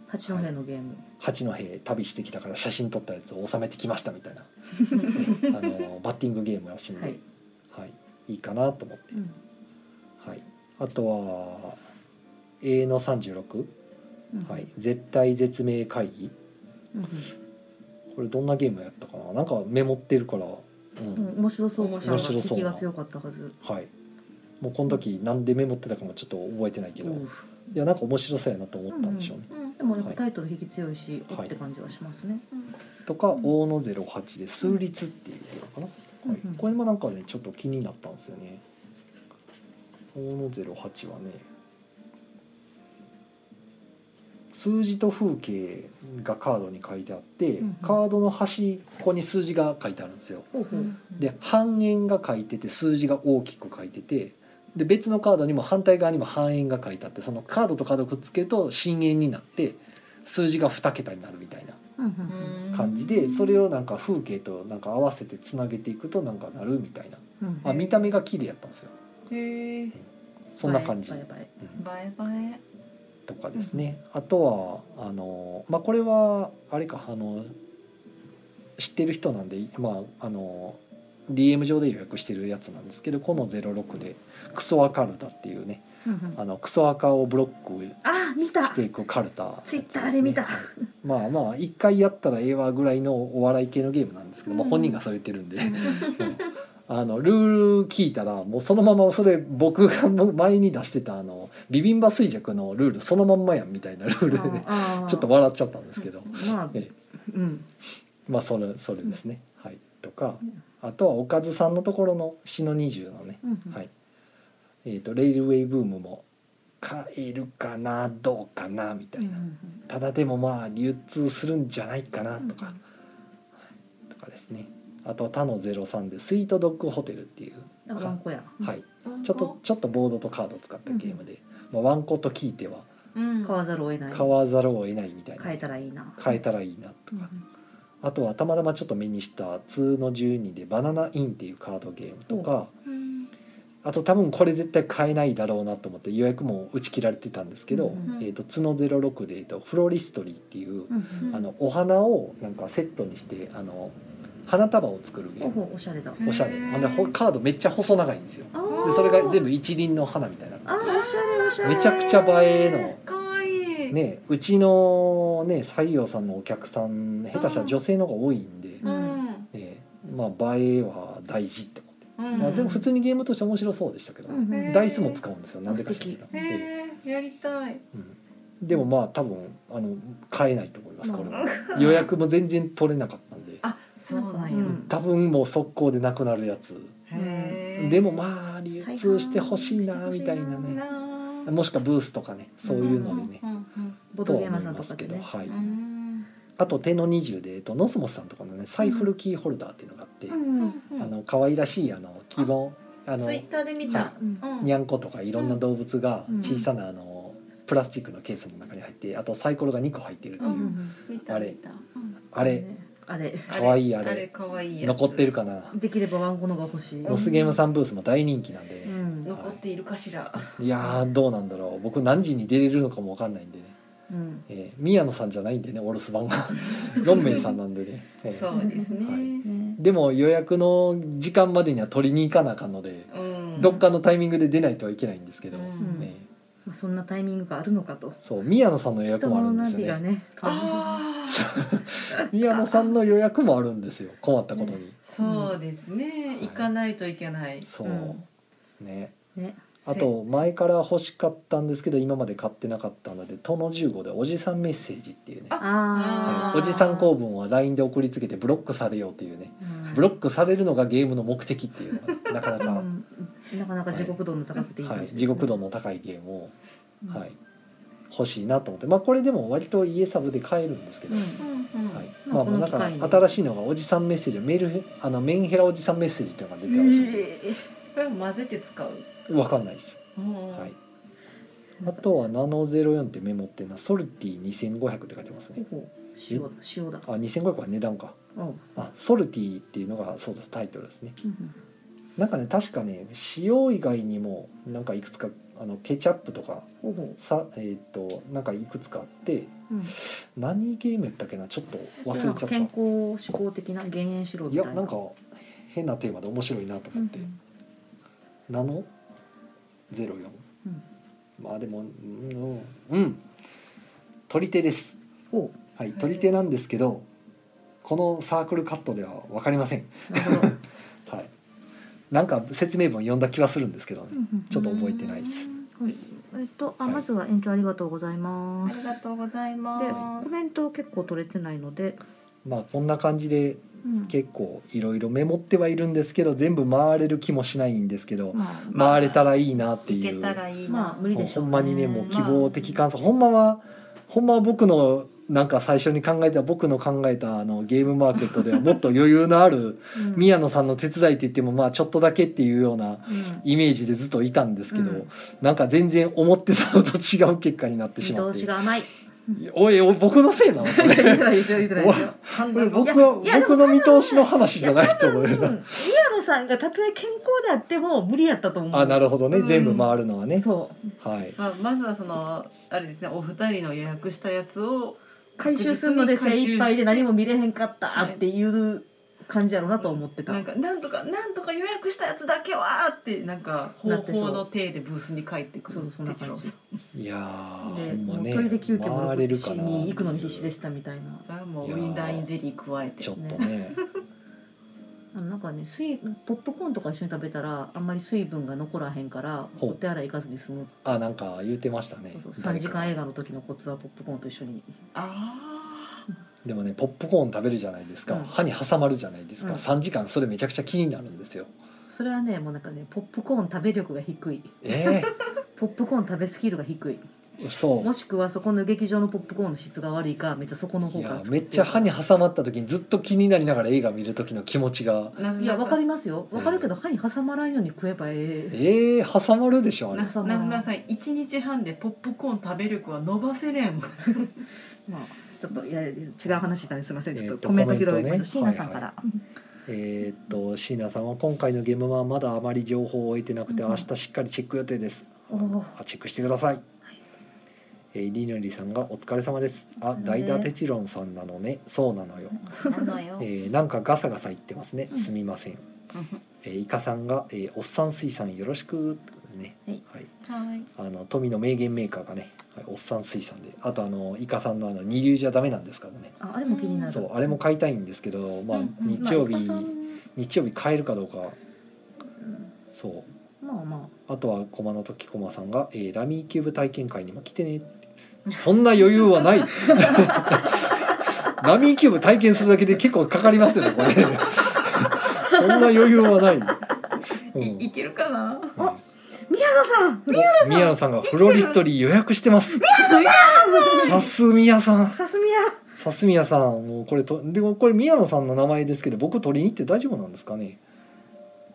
八戸のゲーム。「八戸旅してきたから写真撮ったやつを収めてきました」みたいな。あのバッティングゲームらしいんで、ははい。いい、いかなと思って、うん。はい、あとは A の36、うん。はい「絶対絶命会議。うん」これどんなゲームやったかな。なんかメモってるから、うん。うん面白そう。面白そう。引きが強かったはず。はい。もうこの時なんでメモってたかもちょっと覚えてないけど、うん。いやなんか面白そうやなと思ったんでしょうね。うん。でもやっぱタイトル引き強いし、はいおって感じはしますね。とか大野08で数律っていうゲームかな、はい。うんうん。これもなんかねちょっと気になったんですよね。大野08はね数字と風景がカードに書いてあって、うんうん。カードの端っこに数字が書いてあるんですよ。ほうほう。で半円が書いてて数字が大きく書いててで別のカードにも反対側にも半円が書いてあってそのカードとカードをくっつけると深円になって数字が2桁になるみたいなうんうんうん。感じでそれをなんか風景となんか合わせてつなげていくとなんかなるみたいな。うん。あ見た目が綺麗やったんですよへえそんな感じ。バイバイうん。映え映とかですね。あとはあのまあこれはあれかあの知ってる人なんでまああの DM 上で予約してるやつなんですけどこの06でクソアカルタっていうねうんうん。あのクソアカをブロックあ見た。していくカルタ、ツイッターで見た。はいまあまあ一回やったらええわぐらいのお笑い系のゲームなんですけど、まあ、本人がそう言ってるんで、うん あのルール聞いたらもうそのままそれ僕が前に出してたあのビビンバ衰弱のルールそのまんまやんみたいなルールでちょっと笑っちゃったんですけど、まあええ。うん。まあそれそれですね、はい。とかあとはおかずさんのところの「詩の20」のね、うんうん。はい。えー、とレイルウェイブームも買えるかなどうかなみたいな、ただでもまあ流通するんじゃないかなとか、とかですねあとは他の03で「スイートドッグホテル」っていう、あワンコや。はい、えちょっとちょっとボードとカードを使ったゲームで、まあ、ワンコと聞いては。うん。買わざるを得ない。買わざるを得ないみたいな。変えたらいいな。変えたらいいなとか、あとはたまたまちょっと目にした「2の12」で「バナナイン」っていうカードゲームとか、うん。あと多分これ絶対買えないだろうなと思って予約も打ち切られてたんですけど「うんえー、と角06」で、えーと「フロリストリー」っていう、うんうん。あのお花をなんかセットにしてあの花束を作るゲーム。おしゃれだ。おしゃれ。ほんでほカードめっちゃ細長いんですよ。でそれが全部一輪の花みたいなあーおしゃれおしゃれ。めちゃくちゃ映えかわいい。のねうちのね西洋さんのお客さん下手したら女性の方が多いんで、うん。ね、まあ映えは大事って思って、うん。まあ、でも普通にゲームとして面白そうでしたけど、うん。うんへー。ダイスも使うんですよ。なんでか知らえへえやりたい。えうん、でもまあ多分あの買えないと思いますこれは。うん予約も全然取れなかったそうなんや。うん。多分もう速攻でなくなるやつ。でもまあ流通してほしいなみたいなね。もしくはブースとかねそういうのでね、とは思いますけど、はい、うん。あと手の20で、えっと、ノスモスさんとかのねサイフルキーホルダーっていうのがあって、あの可愛らしいあの基本あのツイッターで見た。にゃん。ことかいろんな動物がうん。小さなあのプラスチックのケースの中に入ってあとサイコロが2個入ってるっていう、あれ。あれあれ。かわいいあれあれかわいいやつ。残ってるかな。できればワンコのが欲しいロスゲームさんブースも大人気なんで、うん。残っているかしら。いやーどうなんだろう。僕何時に出れるのかもわかんないんでね、うん。えー宮野さんじゃないんでねお留守番が。ロンメイさんなんでね、えー。そうですね。はい。ねでも予約の時間までには取りに行かなあかんので、うん。どっかのタイミングで出ないとはいけないんですけど、うん。ねまあそんなタイミングがあるのかと。そう宮野さんの予約人もあるんですよね。ビがね宮野さんの予約もあるんですよ。困ったことに、そうですね。行かないといけない。そう、うん。ね。ね。あと前から欲しかったんですけど今まで買ってなかったので「殿15」で「おじさんメッセージ」っていうね。ああー。おじさん公文は LINE で送りつけてブロックされようっていうね。あブロックされるのがゲームの目的っていうのがなかなか、うんなかなか地獄度の高くていいはい、話ですね。地獄度の高いゲームを、うん。はい、欲しいなと思って。まあこれでも割と家サブで買えるんですけど、うんうんうん。はい、まあまあまあなんか新しいのがおじさんメッセージメールあのメンヘラおじさんメッセージっていうのが出てるらしい。えこれは混ぜて使う。わかんないです、うん。はい、ーあとはナノ04ってメモってるのはソルティ2500って書いてますね。ほうほう。塩だ。塩だ。あ2500は値段か。あソルティっていうのがそうです。タイトルですね。うんなんかね確かね塩以外にもなんかいくつかあのケチャップとかほうほさえっ、となんかいくつかあってううん。何ゲームやったっけなちょっと忘れちゃった。健康志向的な減塩しろみたいな。いやなんか変なテーマで面白いなとうん。思って、ナノ04うん。まあでもうん、うん、取り手です。ほはい取り手なんですけどこのサークルカットでは分かりません。うなるほど。は いなんか説明文読んだ気はするんですけどね。ちょっと覚えてないです。はい。えっとあはい。まずは延長ありがとうございます。ありがとうございでます。コメント結構取れてないので、まあこんな感じでうん。結構いろいろメモってはいるんですけど全部回れる気もしないんですけどまあ回れたらいいなっていう。たらいいな、まあ無理でしょうね。ほんまにねもう希望的観測ほんまはほんまは僕のなんか最初に考えた僕の考えたあのゲームマーケットではもっと余裕のあるうん。宮野さんの手伝いって言ってもまあちょっとだけっていうようなうん。イメージでずっといたんですけど、うん。なんか全然思ってたのと違う結果になってしまって。おい僕のせいなの？僕僕の見通しの話じゃないと思う。うんよな宮野さんがたとえ健康であっても無理やったと思う。あなるほどね、うん。全部回るのはね。そう。はい。まあ、まずはそのあれですねお二人の予約したやつを回収するので精一杯で何も見れへんかったっていう感じやろうなと思ってた。なんかなんとかなんとか予約したやつだけはってなんか方法の体でブースに帰ってくるそうそんな感じ。いやーで、ほんまねトイレ休憩も回れるかなに行くのに必死でしたみたいな。もうウィンダーインゼリー加えて。ちょっとねなんかね水ポップコーンとか一緒に食べたらあんまり水分が残らへんからお手洗い行かずに済む。あなんか言ってましたね。そうそう。3時間映画の時のコツはポップコーンと一緒に。あでもねポップコーン食べるじゃないですか、うん。歯に挟まるじゃないですか、うん。3時間それめちゃくちゃ気になるんですよ。それはねもうなんかねポップコーン食べ力が低い。え ポップコーン食べスキルが低いえそもしくはそこの劇場のポップコーンの質が悪いかめっちゃそこの方からめっちゃ歯に挟まった時にずっと気になりながら映画見る時の気持ちが。いやわかりまますよ。わかるけど歯に挟まらんように食えばええ。ええ挟まるでしょあれ。ななずなさん一日半でポップコーン食べ力は伸ばせれん まあちょっといや違う話したんですいません。ちょっえーととコメント拾いましょう。椎名さんから、えーっと椎名さんは今回のゲームはまだあまり情報を得てなくてうん。明日しっかりチェック予定です。あチェックしてください、えー、りぬりさんがお疲れ様です。あね代打テチロンさんなのね。そうなのよ、えーなんかガサガサ言ってますね。うん。すみません、えー、イカさんが、えーおっさん水産よろしくね。はい。はい。はい。あの富の名言メーカーがね、はい、おっさん水産で。あとあのイカさんのあの二流じゃダメなんですからね。ああれも気になる。そうあれも買いたいんですけどまあ日曜日、日曜日買えるかどうか。そう。まあまあとは駒の時駒さんが、えーラミーキューブ体験会にも来てねそんな余裕はない。ラミーキューブ体験するだけで結構かかりますよねこれ。そんな余裕はない、うん。いいけるかな？あ宮野さんお宮野さんがフロリストリー予約してます。さす宮さん。さすみや。さす宮さん。もうこれとでもこれ宮野さんの名前ですけど僕取りに行って大丈夫なんですかね？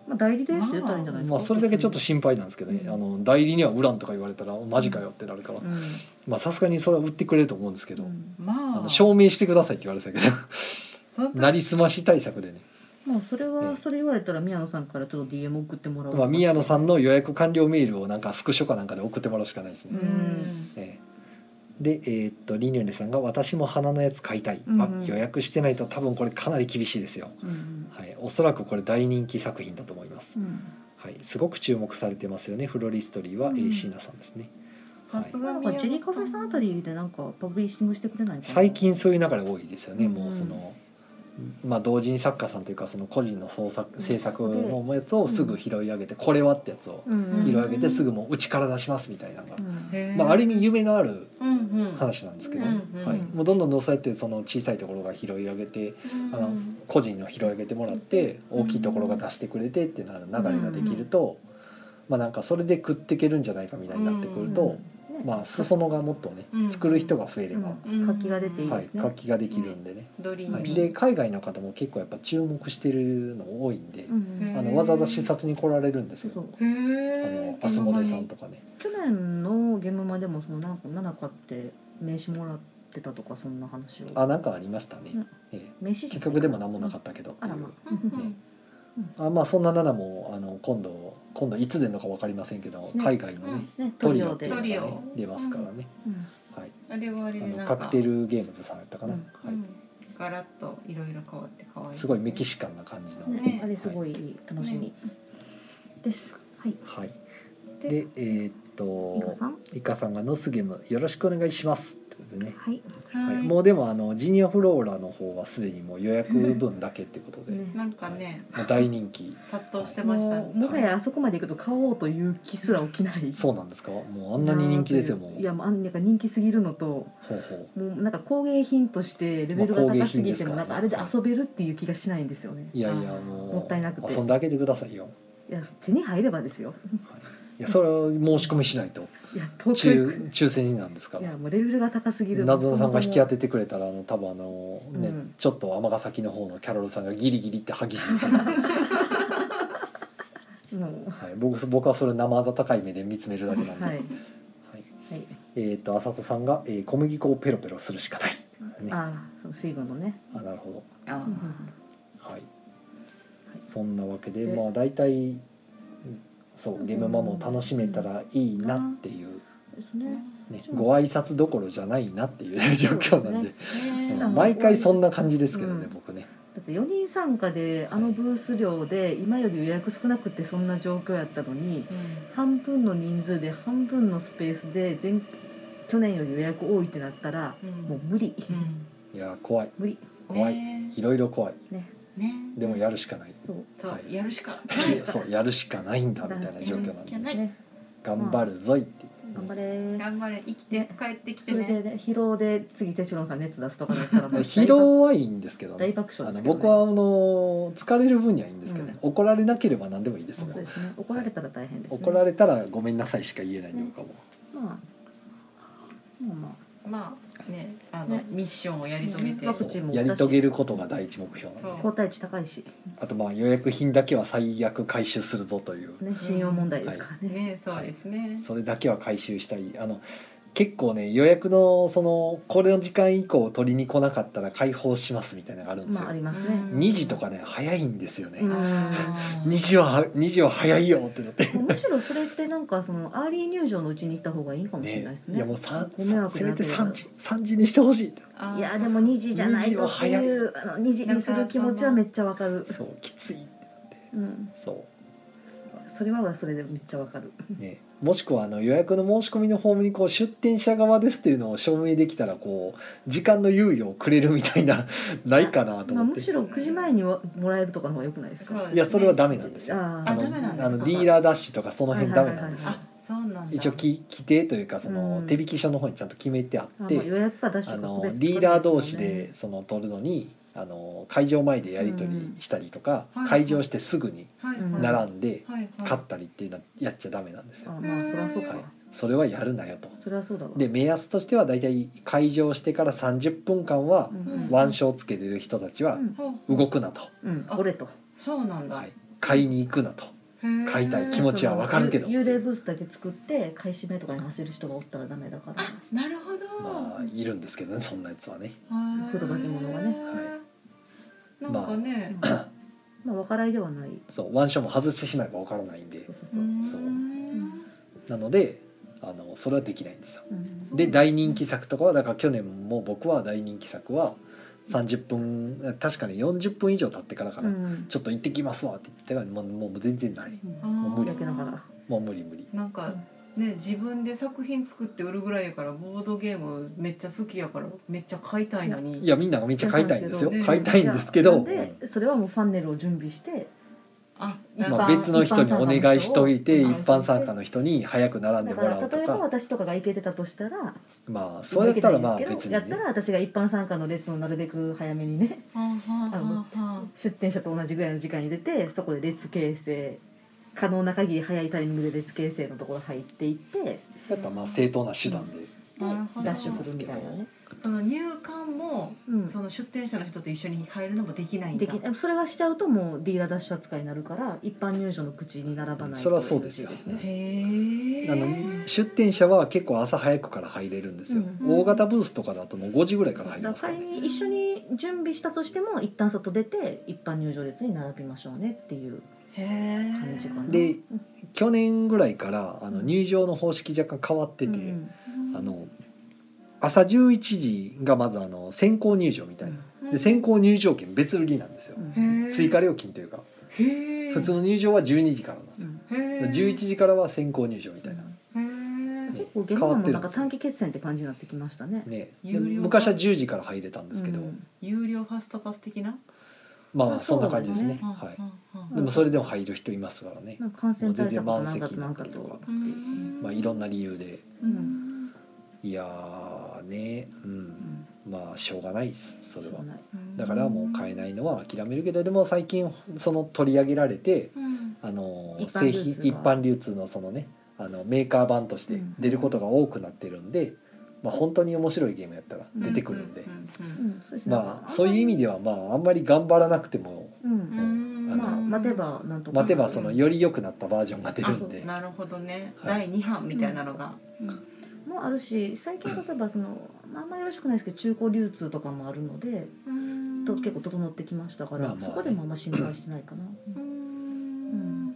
まあ代理です言ったらいいんじゃないですか。まあそれだけちょっと心配なんですけどね、うん。あの代理には売らんとか言われたらマジかよってなるから、うん。まあさすがにそれは売ってくれると思うんですけど、うん。まあ。証明してくださいって言われてたけど。な。りすまし対策でね、まあそれえはえそれ言われたら宮野さんからちょっと DM 送ってもらおうまあ、宮野さんの予約完了メールをなんかスクショかなんかで送ってもらうしかないですね、うん。ええ。でえーっとリニューレさんが「私も花のやつ買いたい」あ予約してないと多分これかなり厳しいですよ、うん。はい、おそらくこれ大人気作品だと思います。う、ん。はい、すごく注目されてますよね。フロリストリーは、えうん。ー椎名さんですね。さすがなん。かジェリカフェさんあたりでなんかパブリッシングしてくれないかな。最近そういう流れ多いですよね、うんもうそのまあ同人作家さんというかその個人の創作制作のやつをすぐ拾い上げて、これはってやつをうん拾い上げてすぐもううちから出しますみたいなのが、まあ、ある意味夢のある話なんですけど、はい、もうどんどんどんそうやってその小さいところが拾い上げてあの個人の拾い上げてもらって大きいところが出してくれてってなる流れができると、まあなんかそれで食っていけるんじゃないかみたいになってくると、まあ裾野がもっとね、うん。作る人が増えれば、うん。活気が出ていいはいです、ね、活気ができるんでね。はい、ドリーミー。で海外の方も結構やっぱ注目してるの多いんで、うんあのわざわざ視察に来られるんですよ。そう。へあえのアスモデさんとかね。去年のゲームマでもそのなんか7買って名刺もらってたとかそんな話を。あなんかありましたね。うんえ。え結局でも何もなかったけど。あらまうんうん あまあそんな7もあの今度今度いつ出るのか分かりませんけど、ね。海外のね、ねトトリオでリオっていうのが、ねトリオ、出ますからね、うんはい、あれはあれであなんか。のカクテルゲームズさんやったかな、うんはい。うん。ガラッといろいろ変わって可愛いすごいメキシカンな感じの、ねあれすごい楽しみ。です。はい。はい、ででえーっイカとさん？イカさんが「ノスゲームよろしくお願いします」でね、はい。はい。はい。もうでもあのジニアフローラの方はすでにもう予約分だけってことで、ねなんかねもう大人気。殺到してました。もうもはやあそこまで行くと買おうという気すら起きない。そうなんですか？もうあんなに人気ですよもう。いやもうあんなんか人気すぎるのと。ほうほう。もうなんか工芸品としてレベルが高すぎてもなんかあれで遊べるっていう気がしないんですよね。いやいやもうもったいなくて。遊んであげてくださいよ、いや手に入ればですよ。いやそれは申し込みしないといや東京行抽く抽選なんですか？らいやもうレベルが高すぎる。謎のさんが引き当てててくれたらあの多分あのね、うん。ちょっと尼崎の方のキャロルさんがギリギリって歯ぎしりさん、はい、も僕僕はそれ生温かい目で見つめるだけなんで、うはい。はい。はい。えっ、と浅田さんが、えー小麦粉をペロペロするしかない、ね、あああその水分のね。なるほど。あうんうん。はい、い。そんなわけででまあ大体うんそうゲームマも楽しめたらいいなっていう、ねご挨拶どころじゃないなっていう状況なんで。そううん毎回そんな感じですけどね、うん。僕ね。だって4人参加であのブース量で今より予約少なくてそんな状況やったのに半分の人数で半分のスペースで前去年より予約多いってなったらもう無理。いや怖い。無理。怖い、ね。いろいろ怖い。ね。ね。でもやるしかない、そう。そう、はい。やるしかそうやるしかないんだみたいな状況なんで。ないね。頑張るぞいって頑張れ。頑張れ。生きて帰ってきてそれでねね疲労で次テチロンさん熱出すとかだったら 疲労はいいんですけど大ね爆笑ね、あの僕はあの疲れる分にはいいんですけどね、怒られなければ何でもいいですもん。ね。怒られたら大変ですね。怒られたらごめんなさいしか言えないんで僕はも。うまあ。まあままあねあのね。ミッションをやり遂げて。ワクチンもやり遂げることが第一目標なんで。そう。あ交代値高いし。あとまあ予約品だけは最悪回収するぞという。ね。信用問題ですからね、ねそうですね。それだけは回収したい。あの結構ね予約のそのこれの時間以降取りに来なかったら開放しますみたいなのがあるんですよ、まあありますね、うん2時とかね早いんですよね、うん。あー2時は2時は早いよってなって。むしろそれってなんかその early 入場のうちに行った方がいいかもしれないですね。いやもうさご迷惑せめてな。ければ3時3時にしてほしいいやでも2時じゃないとっていうあの2時にする気持ちはめっちゃわかる。そうきついってなって。うん、そそれはそれでめっちゃわかる。うね。もしくはあの予約の申し込みのフォームにこう出店者側ですっていうのを証明できたらこう時間の猶予をくれるみたいな ないかなとまあ思って、むしろ9時前にはもらえるとかの方が良くないですか？そういやそれはダメなんですよ。あーあのあダメなんだあのそうかディーラーダッシュとかその辺ダメなんですよ。はいあそうなんだ。一応き規定というかそのうん。手引き書の方にちゃんと決めてあってあまあ予約か出しあとかのディーラー同士でその取るのにあの会場前でやり取りしたりとか、うん。会場してすぐに並んではい。はい。買ったりっていうのはやっちゃダメなんですよ。あまあそりゃそうか。はい、それはやるなよと。それはそうだわ。で目安としては大体会場してから30分間はうん。うん腕章つけてる人たちは動くなと、うん、俺と。そうなんだ。はい、買いに行くなと買いたい気持ちはわかるけど。幽霊ブースだけ作って買い占めとかに走る人がおったらダメだから。あなるほど。まあいるんですけどねそんなやつはね。はい。不届き者がね。なんかね、まあ分からいではない。そう腕章も外してしまえばわからないんで。そうそうう。そう。ん。そうなのであのそれはできないんですよ。うん。で大人気作とかはだから去年も僕は大人気作は30分確かに40分以上経ってからかな、うん。ちょっと行ってきますわって言ってからもうもう全然ない。あうん。ー無理。もう無理無理。なんかね自分で作品作って売るぐらいやからボードゲームめっちゃ好きやからめっちゃ買いたいのに。いやみんながめっちゃ買いたいんですよ。買いたいんですけど、それはもうファンネルを準備してまあ、般別の人にお願いしといて一一般参加の人に早く並んでだからもらうと例えばか私とかが行けてたとしたらまあそうやったらまあ別にね。やったら私が一般参加の列をなるべく早めにねはあはあはあは出店者と同じぐらいの時間に出てそこで列形成可能な限り早いタイミングで列形成のところ入っていってやったらまあ正当な手段で、なるほどダッシュするみたいなね。その入館も、うん。その出店者の人と一緒に入るのもできないんだ。できそれがしちゃうともうディーラーダッシュ扱いになるから一般入場の口に並ばないそれはそうですよ。ね。へえあの出店者は結構朝早くから入れるんですよ、うん。大型ブースとかだともう5時ぐらいから入りだますからら、ね、か仮に一緒に準備したとしても一旦外出て一般入場列に並びましょうねっていう感じかな。で去年ぐらいからあの入場の方式若干変わってて、うん。あの朝11時がまずあの先行入場みたいな、で先行入場券別売りなんですよ、うん。追加料金というか。普通の入場は12時からなんですよ、へえ11時からは先行入場みたいな、結構現場もなんか短期決戦って感じになってきましたね。ね、昔は10時から入れたんですけど、うん。有料ファストパス的な？まああそんな感じですね。はい。うんでもそれでも入る人いますからね、感染対策ともうなんかと全然満席にななんかとったりとか。うん。まあいろんな理由で。うん。いやーね。ううん。んまあしょうがない。ですそれは。だからもう買えないのは諦めるけどでも最近その取り上げられてうん。あの製品一般流通のそのねあのメーカー版として出ることが多くなってるんで、まあ、本当に面白いゲームやったら出てくるんで、まあそういう意味ではまああんまり頑張らなくてもうん。ん。うん。うんまあ待てばなんとか。待てばそのより良くなったバージョンが出るんで。あなるほどね、はい。第二版みたいなのが、もあるし最近は例えばそのまああんまりよろしくないですけど中古流通とかもあるのでうん。と結構整ってきましたから、まあまあ。ねそこでもあんま心配してないかな。うん。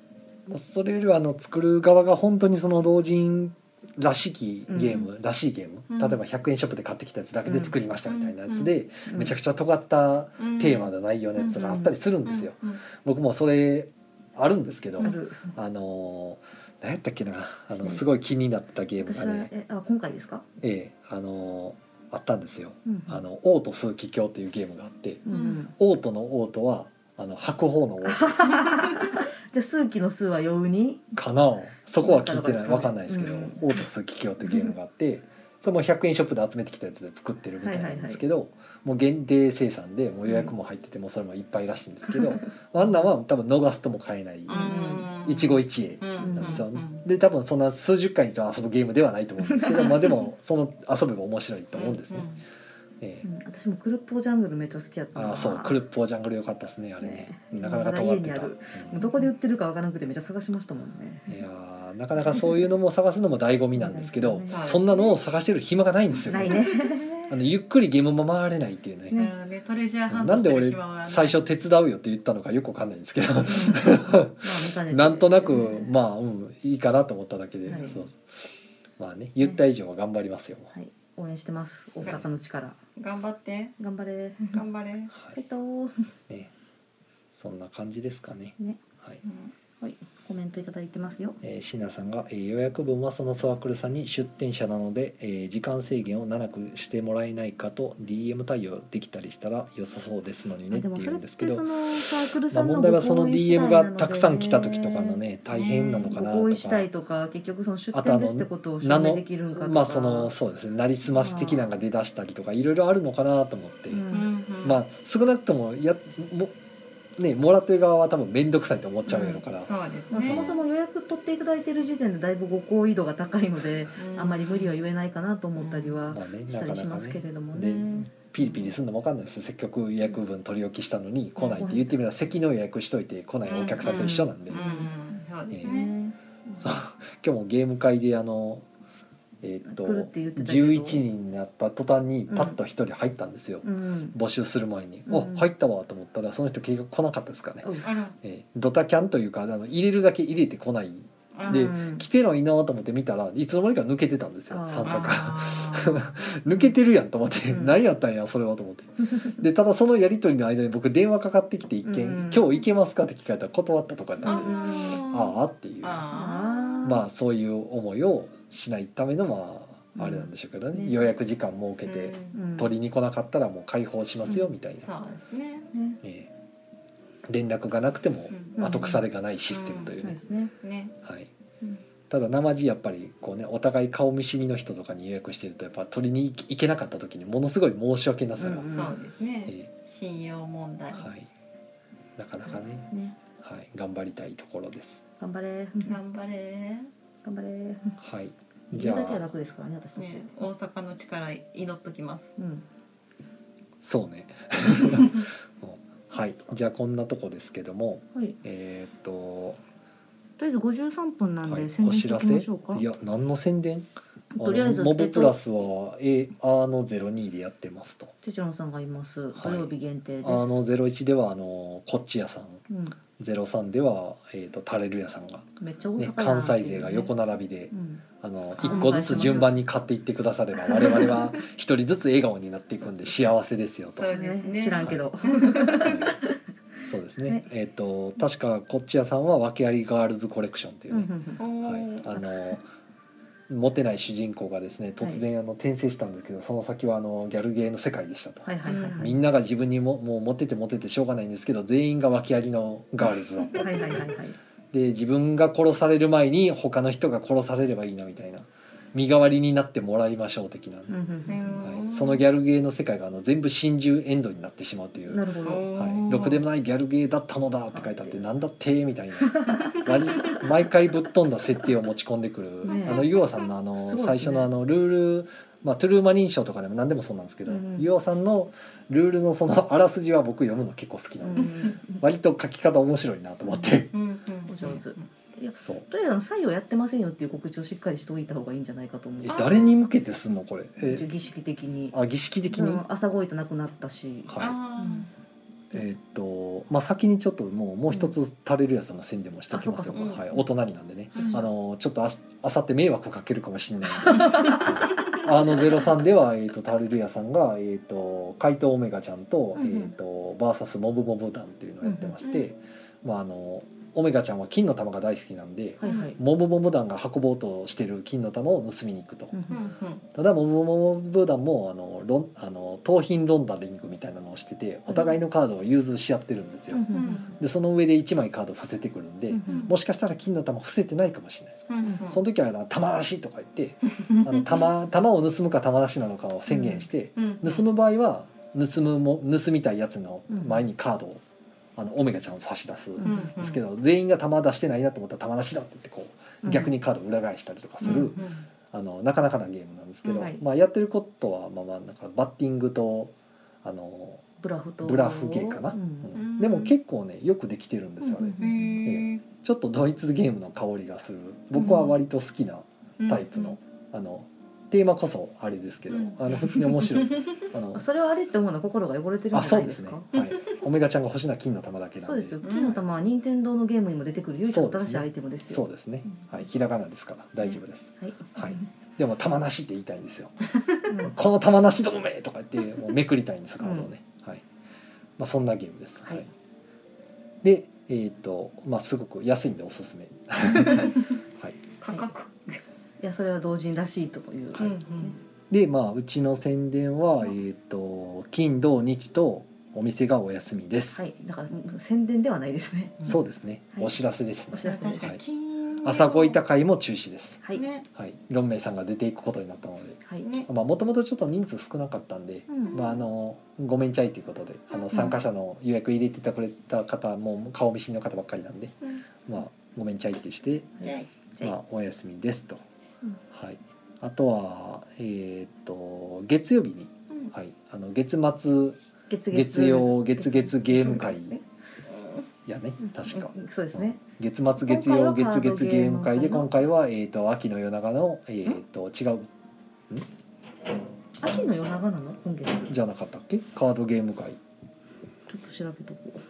それよりはあの作る側が本当にその老人らしきゲーム、らしいゲーム、うん。例えば100円ショップで買ってきたやつだけで作りましたみたいなやつで、めちゃくちちゃ尖ったうんテーマの内容のやつがあったりするんですよ。うん。うん。僕もそれあるんですけど、ある。あのー何やったっけな？あのねすごい気になったゲームがね、えあ今回ですか？ええあのーあったんですよ。うんあのオート数奇鏡っていうゲームがあって、うんうん。オートのオートはあの白鵬のオートです じゃあ数奇の数は陽に？かな？そこは聞いてない。わかんないいですすけどけど、オート数奇鏡っていうゲームがあってそれも100円ショップで集めてきたやつで作ってるみたいなんですけど、もう限定生産でもう予約も入っててもうそれもいっぱいらしいんですけど、あん。なんは多分逃すとも買えない。うん一期一会うんなんですよ、うんで多分そんな数十回と遊ぶゲームではないと思うんですけど まあでもその遊べば面白いと思うんですね、ええ。うん私もクルッポージャングルめっちゃ好きやったな。ああそう。クルッポージャングル良かったですねあれね。なかなか尖ってた、まだ家にある。うん。どこで売ってるかわからなくてめっちゃ探しましたもんね。いやーなかなかそういうのも探すのも醍醐味なんですけど、ねそんなのを探してる暇がないんですよ、ないね。あのゆっくりゲームも回れないっていうね。なるほどねトレジャーハントなんで俺最初手伝うよって言ったのかよくわかんないんですけど。なんとなくまあうんいいかなと思っただけで、はい。そうまあね言った以上は頑張りますよ、はい。応援してます。大阪の力。頑張って。頑張れ。頑張れ、はえっといね、そんな感じですかね。ね。はい。うん。はいコメントいただいてますよ。えー、シナさんが、えー予約分はそのサークルさんに出店者なので、えー時間制限を長くしてもらえないかと DM 対応できたりしたら良さそうですのにねって言うんですけどまあ、問題はその DM がたくさん来た時とかのね大変なのかなとか。とか結局その出あとあの店ですってことを証名の明できるんかとか。まあそのそうですね。なりすまし的なのが出だしたりとかいろいろあるのかなと思って、まあ少なくともやもねもらってる側は多分面倒くさいと思っちゃうやろから、そうですまあ、そねもそも予約取っていただいてる時点でだいぶご好意度が高いので、あん。まり無理は言えないかなと思ったりはまあね。したりしますけれどもね。でピリピリするのも分かんないです。せっかく予約分取り置きしたのに来ないって言ってみれば席の予約しといて来ないお客さんと一緒なんで、今日もゲーム会であのえーっと来るって言ってたけど。11人になった途端にパッと1人入ったんですよ、うん。募集する前に「うん。お入ったわ」と思ったらその人結局来なかったですかね、うん。えードタキャンというかあの入れるだけ入れてこない。あでうん来てないなと思って見たらいつの間にか抜けてたんですよあー参加から。あ 抜けてるやんと思って、うん。何やったんやそれはと思って。でただそのやり取りの間に僕電話かかってきて一件「うん。今日行けますか?」って聞かれたら断ったとかやったんでうんああっていう。あまあそういう思いをしないためのまああれなんでしょうけどね、ね。予約時間設けて、うん。取りに来なかったらもう開放しますよみたいな、そうですね。ね。ええ連絡がなくてもうん。後腐れがないシステムというね。そうで、すね。ね。はい。うん。ただ生地やっぱりこうねお互い顔見知りの人とかに予約してるとやっぱ取りに行けなかった時にものすごい申し訳なさが、うん。そうですね。え信用問題。えはい。なかなかね、ね。はい、頑張りたいところです。頑張れ。頑張れ頑張れ。はいじ じゃあゃだけは楽ですからね私たち。ね大阪の力祈っときますうん。そうね うんはいじゃあこんなとこですけどもはい。えーっととりあえず五十三分なんはいで宣、伝しておお知らせきましょうか。いや何の宣伝？あとりあえずのモブプラスは A アーノ02でやってますとテチロンさんがいます。土曜日限定です。アーノ01ではあのこっち屋さんうん。03では、えー、とタレル屋さんが、めっちゃ大阪ね、関西勢が横並びでう、ん。あのあ1個ずつ順番に買っていってくだされば我々は一人ずつ笑顔になっていくんで 幸せですよと。そうですね知らんけど。はいそうですねね。えっ、と確かこっち屋さんは訳ありガールズコレクションといううんうね、んはい、あのモテない主人公がですね突然あの転生したんですけど、その先はあのギャルゲーの世界でしたと。はいはいはいはい。みんなが自分にももうモテてモテてしょうがないんですけど全員が訳ありのガールズだったはいはいはいはい。で自分が殺される前に他の人が殺されればいいなみたいな身代わりになってもらいましょう的な、うんうんうんうんそのギャルゲーの世界があの全部真珠エンドになってしまうという。なるほど。はい、ろくでもないギャルゲーだったのだって書いてあってなんだってみたいな。割毎回ぶっ飛んだ設定を持ち込んでくる、ねえ。あのユオさんのあすの最初のあのルール、まあ、トゥルーマリン賞とかでも何でもそうなんですけど、うん。うんユオさんのルールのそのあらすじは僕読むの結構好きなで、うん。ん割と書き方面白いなと思って、うんうん。お上手いやそう。とりあえずあの採用やってませんよっていう告知をしっかりしておいた方がいいんじゃないかと思う。え誰に向けてすんのこれ？え儀式的に。あ儀式的に、うん朝ごいてなくなったし、はい。あえーっとまあ先にちょっともうもう一つ垂れるやつの宣伝もしておきますよ、あそうかそうか。はい、お隣なんでね、うん。あのちょっとあしあさって迷惑かけるかもしれないんで。あのゼロ三では、えー、とタルルヤさんが、えー、と怪盗オメガちゃんと,、うんうん。えー、とバーサスモブモブ団っていうのをやってまして、うん。まああのオメガちゃんは金の玉が大好きなんで、はいはい、モブモブ団が運ぼうとしてる金の玉を盗みに行くと。うんうんうん。ただモブモブ団もあのロンあの盗品ロンダリングみたいなのをしててお互いのカードを融通し合ってるんですよ。うんうんでその上で1枚カード伏せてくるんで、うんうん。もしかしたら金の玉伏せてないかもしれないです。うんうん。その時はあの玉なしとか言ってあの 玉玉を盗むか玉なしなのかを宣言して、うん盗む場合は盗むも盗みたいやつの前にカードを、あのオメガちゃんを差し出すんですけど、全員が玉出してないなと思ったら玉なしだって言ってこう逆にカードを裏返したりとかする、うんあのなかなかなゲームなんですけど、はい。まあ、やってることはまあまあなんかバッティングとあのブラフと。ブラフゲーかな、うん。うん。でも結構ねよくできてるんですよあれ、うんへえちょっとドイツゲームの香りがする。僕は割と好きなタイプの、あのテーマこそあれですけど、うん。あの普通に面白い。で すあのそれはあれって思うのは心が汚れてるんあじゃそうですねないですかはい。オメガちゃんが欲しいのは金の玉だけなんで。そうですよ。金の玉は任天堂のゲームにも出てくる唯一の新しいアイテムですよ。そうですね。はい。ひらがなですから大丈夫です、はい。はい。でも玉なしって言いたいんですよ。うん。この玉なしどめとか言ってもうめくりたいんですカードをね、はい。まあそんなゲームです。はい。でえっ、とまあすごく安いんでおすすめ。はい。価格いやそれは同人らしいという、はいうん。でまあうちの宣伝はえっ、と金土日とお店がお休みです、はい。だからうん宣伝ではないですね。そうですね、はい。お知らせです。ねお知らせ確かに。はい。金朝ごいた会も中止です。はい、ね。はい。ロンメイさんが出ていくことになったので。はい、ね。まあもともとちょっと人数少なかったんで、うんまああのごめんちゃいということであの参加者の予約入れてくれた方も顔見知りの方ばっかりなんでうん。まあごめんちゃいってしてじゃあ。じゃあまあお休みですと、うんはい。あとはえっ、と月曜日にうん。はい。あの月末月月曜月月ゲーム会。やねうん確か、うん。そうですね。月末月曜月月ゲーム会で今回は、えー、と秋の夜長の、えー、と違う。秋の夜長なの？今月。じゃなかったっけ？カードゲーム会。ちょっと調べとこう、はい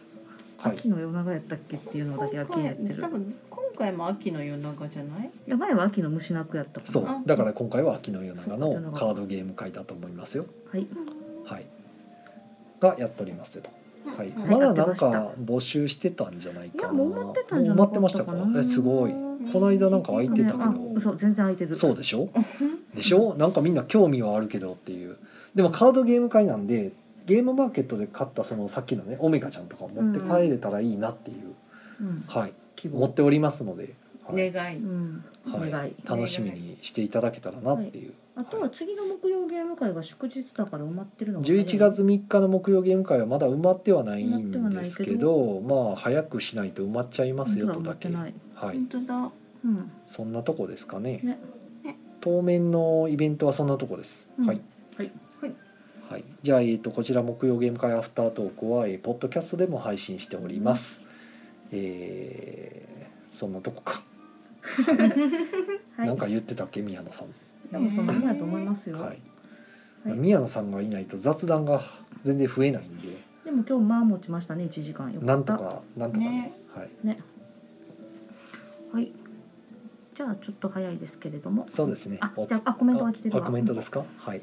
秋の夜長やったっけっていうのだけは気になってる。多分今回も秋の夜長じゃない？いや前は秋の虫なくやったそう。あ。だから今回は秋の夜長そうのカードゲーム会だと思いますよ。はい。はい。がやっておりますよと。はい、うんまだなんか募集してたんじゃないかな。もう埋まってまってましたたか？えすごい。この間なんか空いてたけあど嘘全然空いてる。そうでしょ？でしょ？なんかみんな興味はあるけどっていう。でもカードゲーム会なんでゲームマーケットで買ったそのさっきのねオメガちゃんとかを持って帰れたらいいなっていう、うん。はい。希望。持っておりますので、はい。願い。うん。はい。願い。楽しみにしていただけたらなっていう、あとは次の木曜ゲーム会が祝日だから埋まってるのが早い11月3日の木曜ゲーム会はまだ埋まってはない埋まってはんないけど。ですけどまあ早くしないと埋まっちゃいますよとだけ。はい。本当だ。うん。そんなとこですかね。ね。当面のイベントはそんなとこです、うん。はいはい。はい、じゃあ、えー、とこちら木曜ゲーム会アフタートークは、えーポッドキャストでも配信しております、えーそんなとこか、はい。なんか言ってたっけ宮野さん、でもそのままやと思いますよ、はい。はい。宮野さんがいないと雑談が全然増えないんで。でも今日まあ持ちましたね1時間。よかった。なんとかなんとかね。ね。はい、ね。はい。じゃあちょっと早いですけれども。そうですね。あじゃああコメントが来てるコメントですか？はい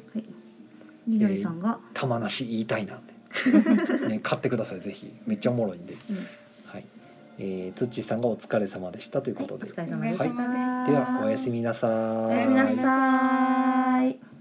みさんが、玉なし言いたいなんで、ね、買ってくださいぜひ。めっちゃおもろいんで、うん。はい。えー、つっちーさんがお疲れ様でしたということで、お疲れ様でした、ではおやすみなさおやすみなさい